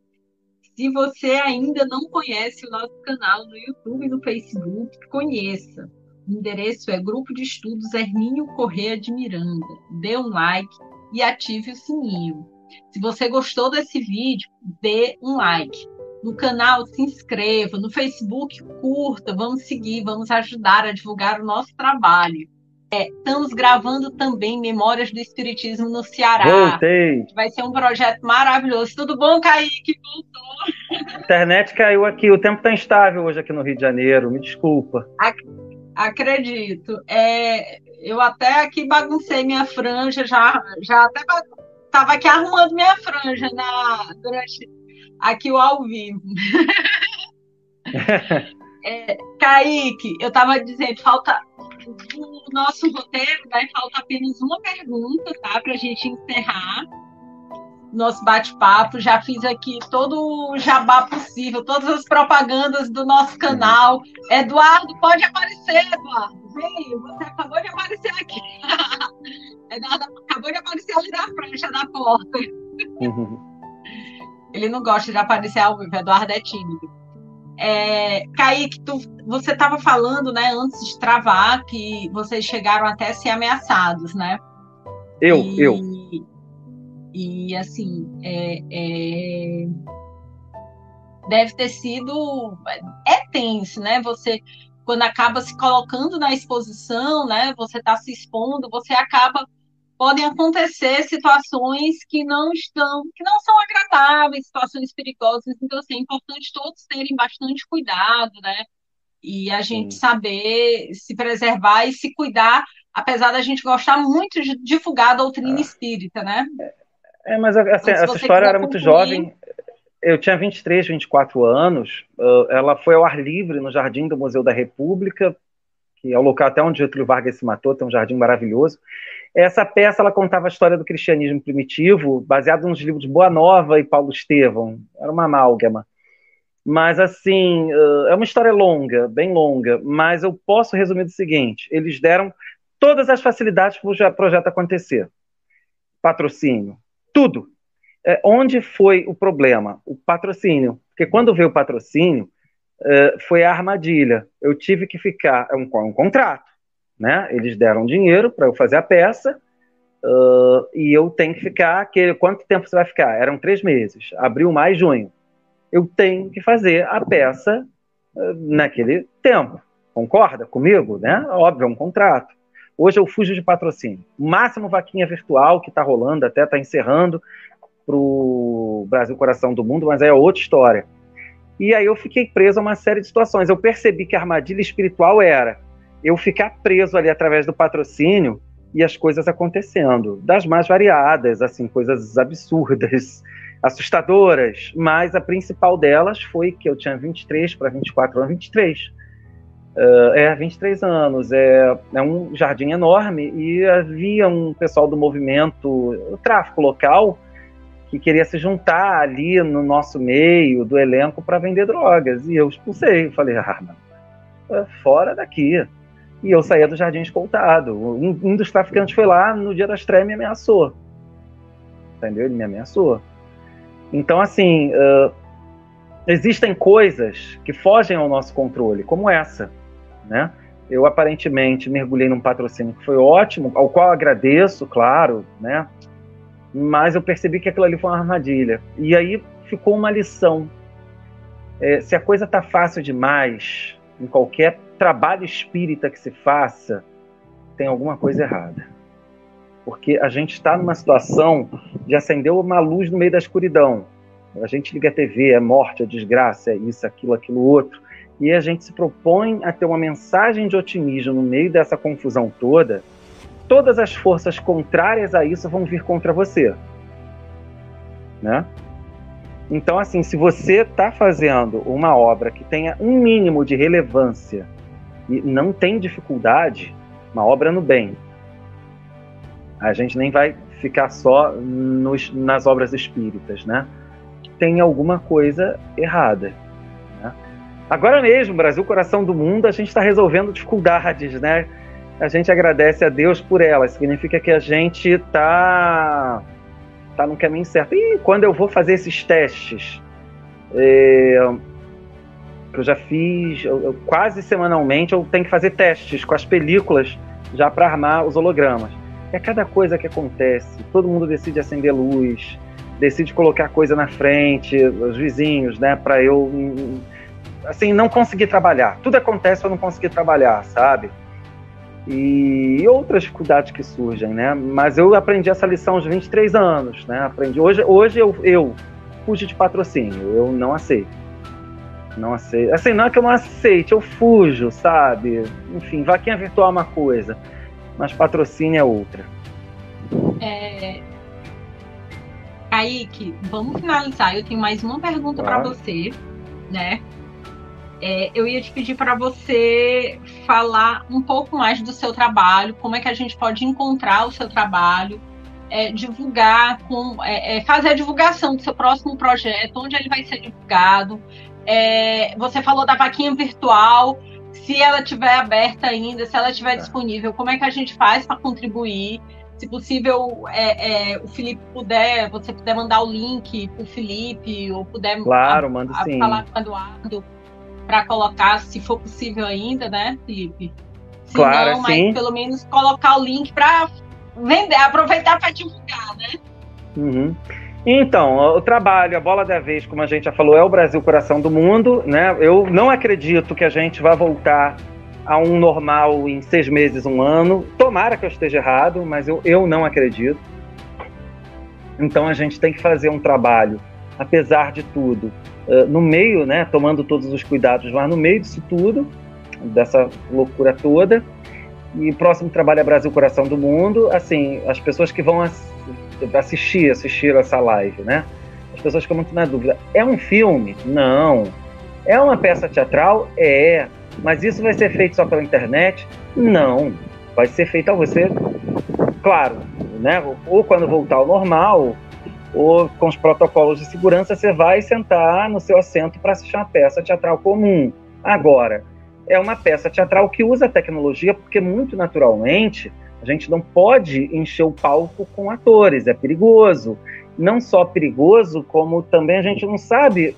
Se você ainda não conhece o nosso canal no YouTube e no Facebook, conheça. O endereço é Grupo de Estudos Hermínio Correia de Miranda. Dê um like e ative o sininho. Se você gostou desse vídeo, dê um like. No canal, se inscreva. No Facebook, curta. Vamos seguir, vamos ajudar a divulgar o nosso trabalho. É, estamos gravando também Memórias do Espiritismo no Ceará.
Voltei.
Vai ser um projeto maravilhoso. Tudo bom, Kaique? Voltou.
A internet caiu aqui. O tempo está instável hoje aqui no Rio de Janeiro. Me desculpa.
Ac acredito. É, eu até aqui baguncei minha franja, já, já até estava aqui arrumando minha franja na, durante aqui o ao vivo. (laughs) (laughs) é, Kaique, eu estava dizendo, falta o nosso roteiro, vai falta apenas uma pergunta, tá? Para a gente encerrar nosso bate-papo. Já fiz aqui todo o jabá possível, todas as propagandas do nosso canal. Eduardo, pode aparecer, Eduardo. Veio, você acabou de aparecer aqui. (laughs) Eduardo acabou de aparecer ali na frente da porta. Uhum. Ele não gosta de aparecer ao vivo, Eduardo é tímido. É, Kaique, tu, você estava falando, né, antes de travar, que vocês chegaram até a ser ameaçados, né?
Eu, e, eu.
E, assim, é, é, deve ter sido... É tenso, né? Você, quando acaba se colocando na exposição, né, você está se expondo, você acaba podem acontecer situações que não estão, que não são agradáveis, situações perigosas. Então, assim, é importante todos terem bastante cuidado, né? E a gente Sim. saber se preservar e se cuidar, apesar da gente gostar muito de divulgar a doutrina ah. espírita, né?
É, mas assim, essa história era muito jovem. Eu tinha 23, 24 anos. Ela foi ao ar livre no Jardim do Museu da República, que é o local até onde Getúlio Vargas se matou, tem um jardim maravilhoso. Essa peça ela contava a história do cristianismo primitivo, baseado nos livros Boa Nova e Paulo Estevão. Era uma amálgama. Mas, assim, é uma história longa, bem longa, mas eu posso resumir do seguinte: eles deram todas as facilidades para o projeto acontecer. Patrocínio, tudo. É, onde foi o problema? O patrocínio. Porque quando veio o patrocínio, é, foi a armadilha. Eu tive que ficar. É um, um contrato né? Eles deram dinheiro para eu fazer a peça uh, e eu tenho que ficar. Quanto tempo você vai ficar? Eram três meses, abril, maio, junho. Eu tenho que fazer a peça uh, naquele tempo. Concorda comigo, né? Óbvio, é um contrato. Hoje eu fujo de patrocínio. Máximo vaquinha virtual que está rolando, até está encerrando para o Brasil Coração do Mundo, mas é outra história. E aí eu fiquei preso a uma série de situações. Eu percebi que a armadilha espiritual era eu ficar preso ali através do patrocínio e as coisas acontecendo, das mais variadas, assim, coisas absurdas, (laughs) assustadoras, mas a principal delas foi que eu tinha 23 para 24 anos, 23. Uh, é, 23 anos, é, é um jardim enorme e havia um pessoal do movimento, o tráfico local, que queria se juntar ali no nosso meio, do elenco, para vender drogas. E eu expulsei, falei, ah, fora daqui e eu saía do jardim escoltado. Um, um dos traficantes foi lá no dia da estreia e me ameaçou. Entendeu? Ele me ameaçou. Então, assim, uh, existem coisas que fogem ao nosso controle, como essa, né? Eu aparentemente mergulhei num patrocínio que foi ótimo, ao qual agradeço, claro, né? Mas eu percebi que aquilo ali foi uma armadilha. E aí ficou uma lição. É, se a coisa tá fácil demais, em qualquer trabalho espírita que se faça, tem alguma coisa errada. Porque a gente está numa situação de acender uma luz no meio da escuridão. A gente liga a TV, é morte, é desgraça, é isso, aquilo, aquilo outro. E a gente se propõe a ter uma mensagem de otimismo no meio dessa confusão toda. Todas as forças contrárias a isso vão vir contra você. Né? Então, assim, se você está fazendo uma obra que tenha um mínimo de relevância e não tem dificuldade, uma obra no bem, a gente nem vai ficar só nos, nas obras espíritas, né? Tem alguma coisa errada. Né? Agora mesmo, Brasil, coração do mundo, a gente está resolvendo dificuldades, né? A gente agradece a Deus por elas. Significa que a gente está tá no caminho certo. E quando eu vou fazer esses testes, é, que eu já fiz eu, eu, quase semanalmente, eu tenho que fazer testes com as películas já para armar os hologramas. É cada coisa que acontece, todo mundo decide acender luz, decide colocar coisa na frente, os vizinhos, né, para eu assim não conseguir trabalhar. Tudo acontece eu não conseguir trabalhar, sabe? e outras dificuldades que surgem, né? Mas eu aprendi essa lição aos 23 anos, né? Aprendi. Hoje, hoje eu, eu fujo de patrocínio, eu não aceito. Não aceito. Assim, não é que eu não aceite, eu fujo, sabe? Enfim, vaquinha virtual é uma coisa, mas patrocínio é outra.
É... Kaique, vamos finalizar. Eu tenho mais uma pergunta claro. para você, né? É, eu ia te pedir para você falar um pouco mais do seu trabalho, como é que a gente pode encontrar o seu trabalho, é, divulgar, com, é, é fazer a divulgação do seu próximo projeto, onde ele vai ser divulgado. É, você falou da vaquinha virtual, se ela estiver aberta ainda, se ela estiver disponível, como é que a gente faz para contribuir? Se possível, é, é, o Felipe puder, você puder mandar o link para o Felipe, ou puder
claro, mando
a, a, falar com o Eduardo para colocar, se for possível ainda, né, Felipe? Se
claro,
não,
sim.
mas pelo menos colocar o link para vender, aproveitar para divulgar, né?
Uhum. Então, o trabalho, a bola da vez, como a gente já falou, é o Brasil coração do mundo, né? Eu não acredito que a gente vá voltar a um normal em seis meses, um ano. Tomara que eu esteja errado, mas eu, eu não acredito. Então a gente tem que fazer um trabalho, apesar de tudo, uh, no meio, né, tomando todos os cuidados, mas no meio disso tudo, dessa loucura toda. E o próximo trabalho é Brasil Coração do Mundo. Assim, as pessoas que vão ass assistir, assistir essa live, né? As pessoas ficam muito na dúvida. É um filme? Não. É uma peça teatral? É. Mas isso vai ser feito só pela internet? Não. Vai ser feito a você, claro, né? Ou quando voltar ao normal, ou com os protocolos de segurança, você vai sentar no seu assento para assistir uma peça teatral comum. Agora, é uma peça teatral que usa tecnologia porque, muito naturalmente, a gente não pode encher o palco com atores, é perigoso. Não só perigoso, como também a gente não sabe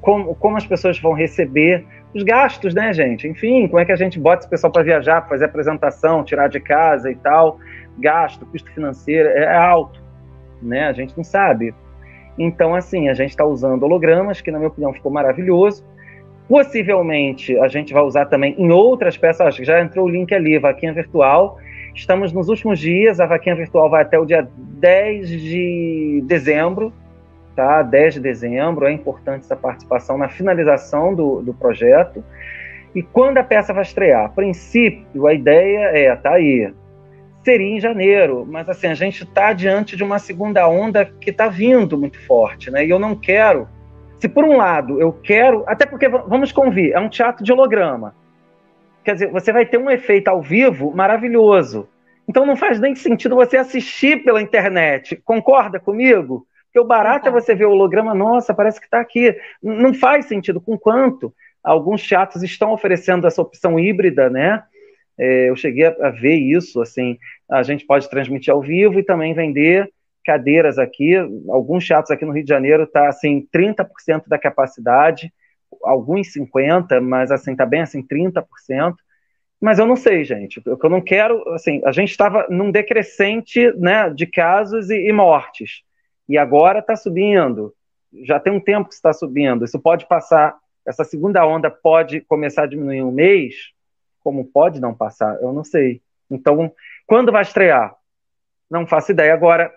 como, como as pessoas vão receber os gastos, né, gente? Enfim, como é que a gente bota esse pessoal para viajar, fazer apresentação, tirar de casa e tal? Gasto, custo financeiro é alto né? A gente não sabe. Então, assim, a gente está usando hologramas, que na minha opinião ficou maravilhoso. Possivelmente a gente vai usar também em outras peças, acho que já entrou o link ali, vaquinha virtual. Estamos nos últimos dias, a vaquinha virtual vai até o dia 10 de dezembro, tá? 10 de dezembro, é importante essa participação na finalização do, do projeto. E quando a peça vai estrear? A princípio, a ideia é, tá aí, seria em janeiro, mas assim, a gente está diante de uma segunda onda que está vindo muito forte, né? E eu não quero. Se por um lado eu quero, até porque vamos convir, é um teatro de holograma. Quer dizer, você vai ter um efeito ao vivo maravilhoso. Então não faz nem sentido você assistir pela internet. Concorda comigo? Porque o barato é você ver o holograma, nossa, parece que está aqui. Não faz sentido. Com quanto? Alguns teatros estão oferecendo essa opção híbrida, né? É, eu cheguei a, a, ver isso, assim, a gente pode transmitir ao vivo e também vender cadeiras aqui. Alguns teatros aqui no Rio de Janeiro tá assim 30% da capacidade, alguns 50, mas assim tá bem assim 30%. Mas eu não sei, gente. Eu, eu não quero, assim, a gente estava num decrescente, né, de casos e, e mortes. E agora está subindo. Já tem um tempo que está subindo. Isso pode passar, essa segunda onda pode começar a diminuir um mês, como pode não passar? Eu não sei. Então, quando vai estrear? Não faço ideia. Agora,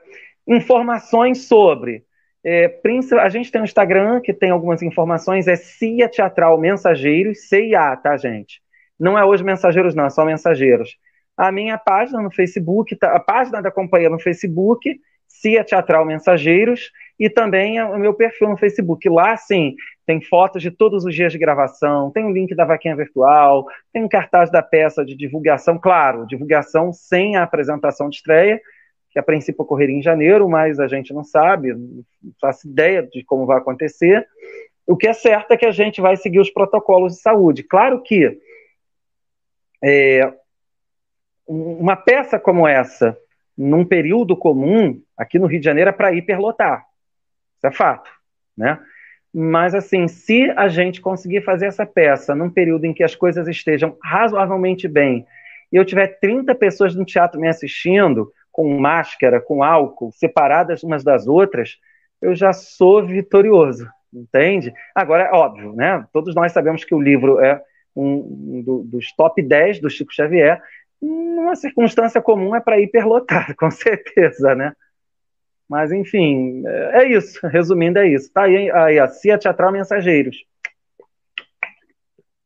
informações sobre. É, a gente tem um Instagram que tem algumas informações, é CIA Teatral Mensageiros, CIA, tá, gente? Não é hoje Mensageiros, não, é só Mensageiros. A minha página no Facebook, tá, a página da companhia no Facebook, CIA Teatral Mensageiros, e também o meu perfil no Facebook. Lá, sim, tem fotos de todos os dias de gravação, tem o um link da vaquinha virtual, tem um cartaz da peça de divulgação, claro, divulgação sem a apresentação de estreia, que a princípio ocorreria em janeiro, mas a gente não sabe, não faço ideia de como vai acontecer. O que é certo é que a gente vai seguir os protocolos de saúde. Claro que é, uma peça como essa, num período comum, aqui no Rio de Janeiro, é para hiperlotar. Isso é fato. Né? Mas, assim, se a gente conseguir fazer essa peça num período em que as coisas estejam razoavelmente bem, e eu tiver 30 pessoas no teatro me assistindo, com máscara, com álcool, separadas umas das outras, eu já sou vitorioso, entende? Agora, é óbvio, né? Todos nós sabemos que o livro é um, um dos top 10 do Chico Xavier, numa circunstância comum é para hiperlotar, (laughs) com certeza, né? Mas, enfim, é, é isso. Resumindo, é isso. Tá aí, aí a CIA Teatral Mensageiros.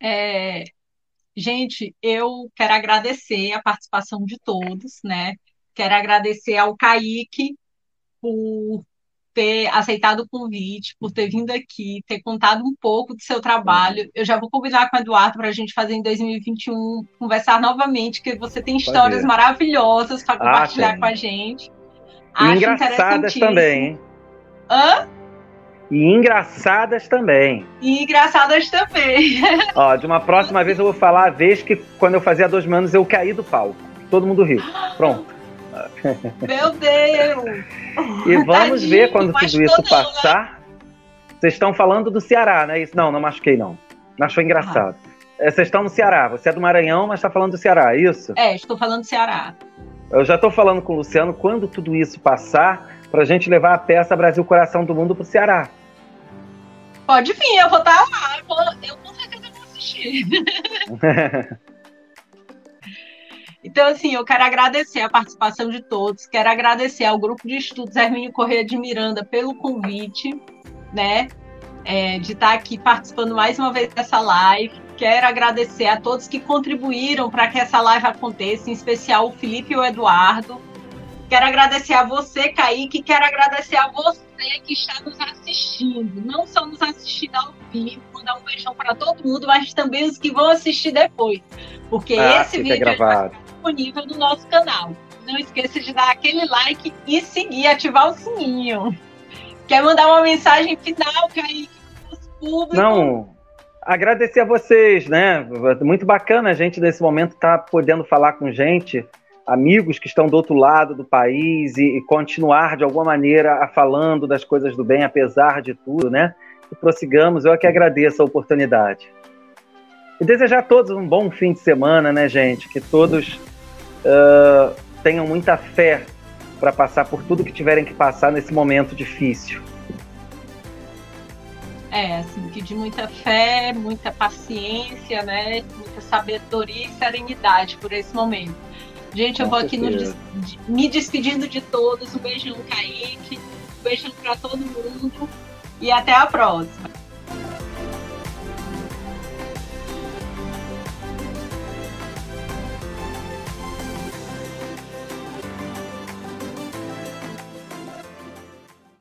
É, gente, eu quero agradecer a participação de todos, né? Quero agradecer ao Kaique por ter aceitado o convite, por ter vindo aqui, ter contado um pouco do seu trabalho. Eu já vou combinar com o Eduardo para a gente fazer em 2021, conversar novamente, que você tem histórias maravilhosas para ah, compartilhar ah, com a gente.
Acho engraçadas também, hein?
Hã?
E engraçadas também.
E engraçadas também. (laughs)
Ó, de uma próxima vez eu vou falar a vez que quando eu fazia dois anos eu caí do palco. Todo mundo riu. Pronto.
Meu Deus!
E vamos Tadinho, ver quando tudo isso não, passar. Né? Vocês estão falando do Ceará, né? Isso, não, não machuquei, não. Achou engraçado. Ah. Vocês estão no Ceará. Você é do Maranhão, mas está falando do Ceará, é isso?
É, estou falando do Ceará.
Eu já estou falando com o Luciano quando tudo isso passar, para a gente levar a peça Brasil Coração do Mundo para o Ceará.
Pode vir, eu vou estar tá lá. Eu, vou, eu com certeza vou assistir. (laughs) Então, assim, eu quero agradecer a participação de todos, quero agradecer ao Grupo de Estudos Hermínio Correia de Miranda pelo convite, né, é, de estar aqui participando mais uma vez dessa live. Quero agradecer a todos que contribuíram para que essa live aconteça, em especial o Felipe e o Eduardo. Quero agradecer a você, Kaique, quero agradecer a você que está nos assistindo. Não só nos assistindo ao vivo, mandar um beijão para todo mundo, mas também os que vão assistir depois. Porque ah, esse vídeo
gravado
disponível no nosso canal. Não esqueça de dar aquele like e seguir, ativar o sininho. Quer mandar uma mensagem final, Kaique,
público? Não, agradecer a vocês, né? Muito bacana a gente nesse momento estar tá podendo falar com gente, amigos que estão do outro lado do país e, e, continuar de alguma maneira a falando das coisas do bem, apesar de tudo, né? E prossigamos, eu é que agradeço a oportunidade. E desejar a todos um bom fim de semana, né, gente? Que todos uh, tenham muita fé para passar por tudo que tiverem que passar nesse momento difícil.
É, assim, que de muita fé, muita paciência, né? Muita sabedoria e serenidade por esse momento. Gente, eu vou aqui no, me despedindo de todos. Um beijão, Kaique. Um beijão para todo mundo. E até a próxima.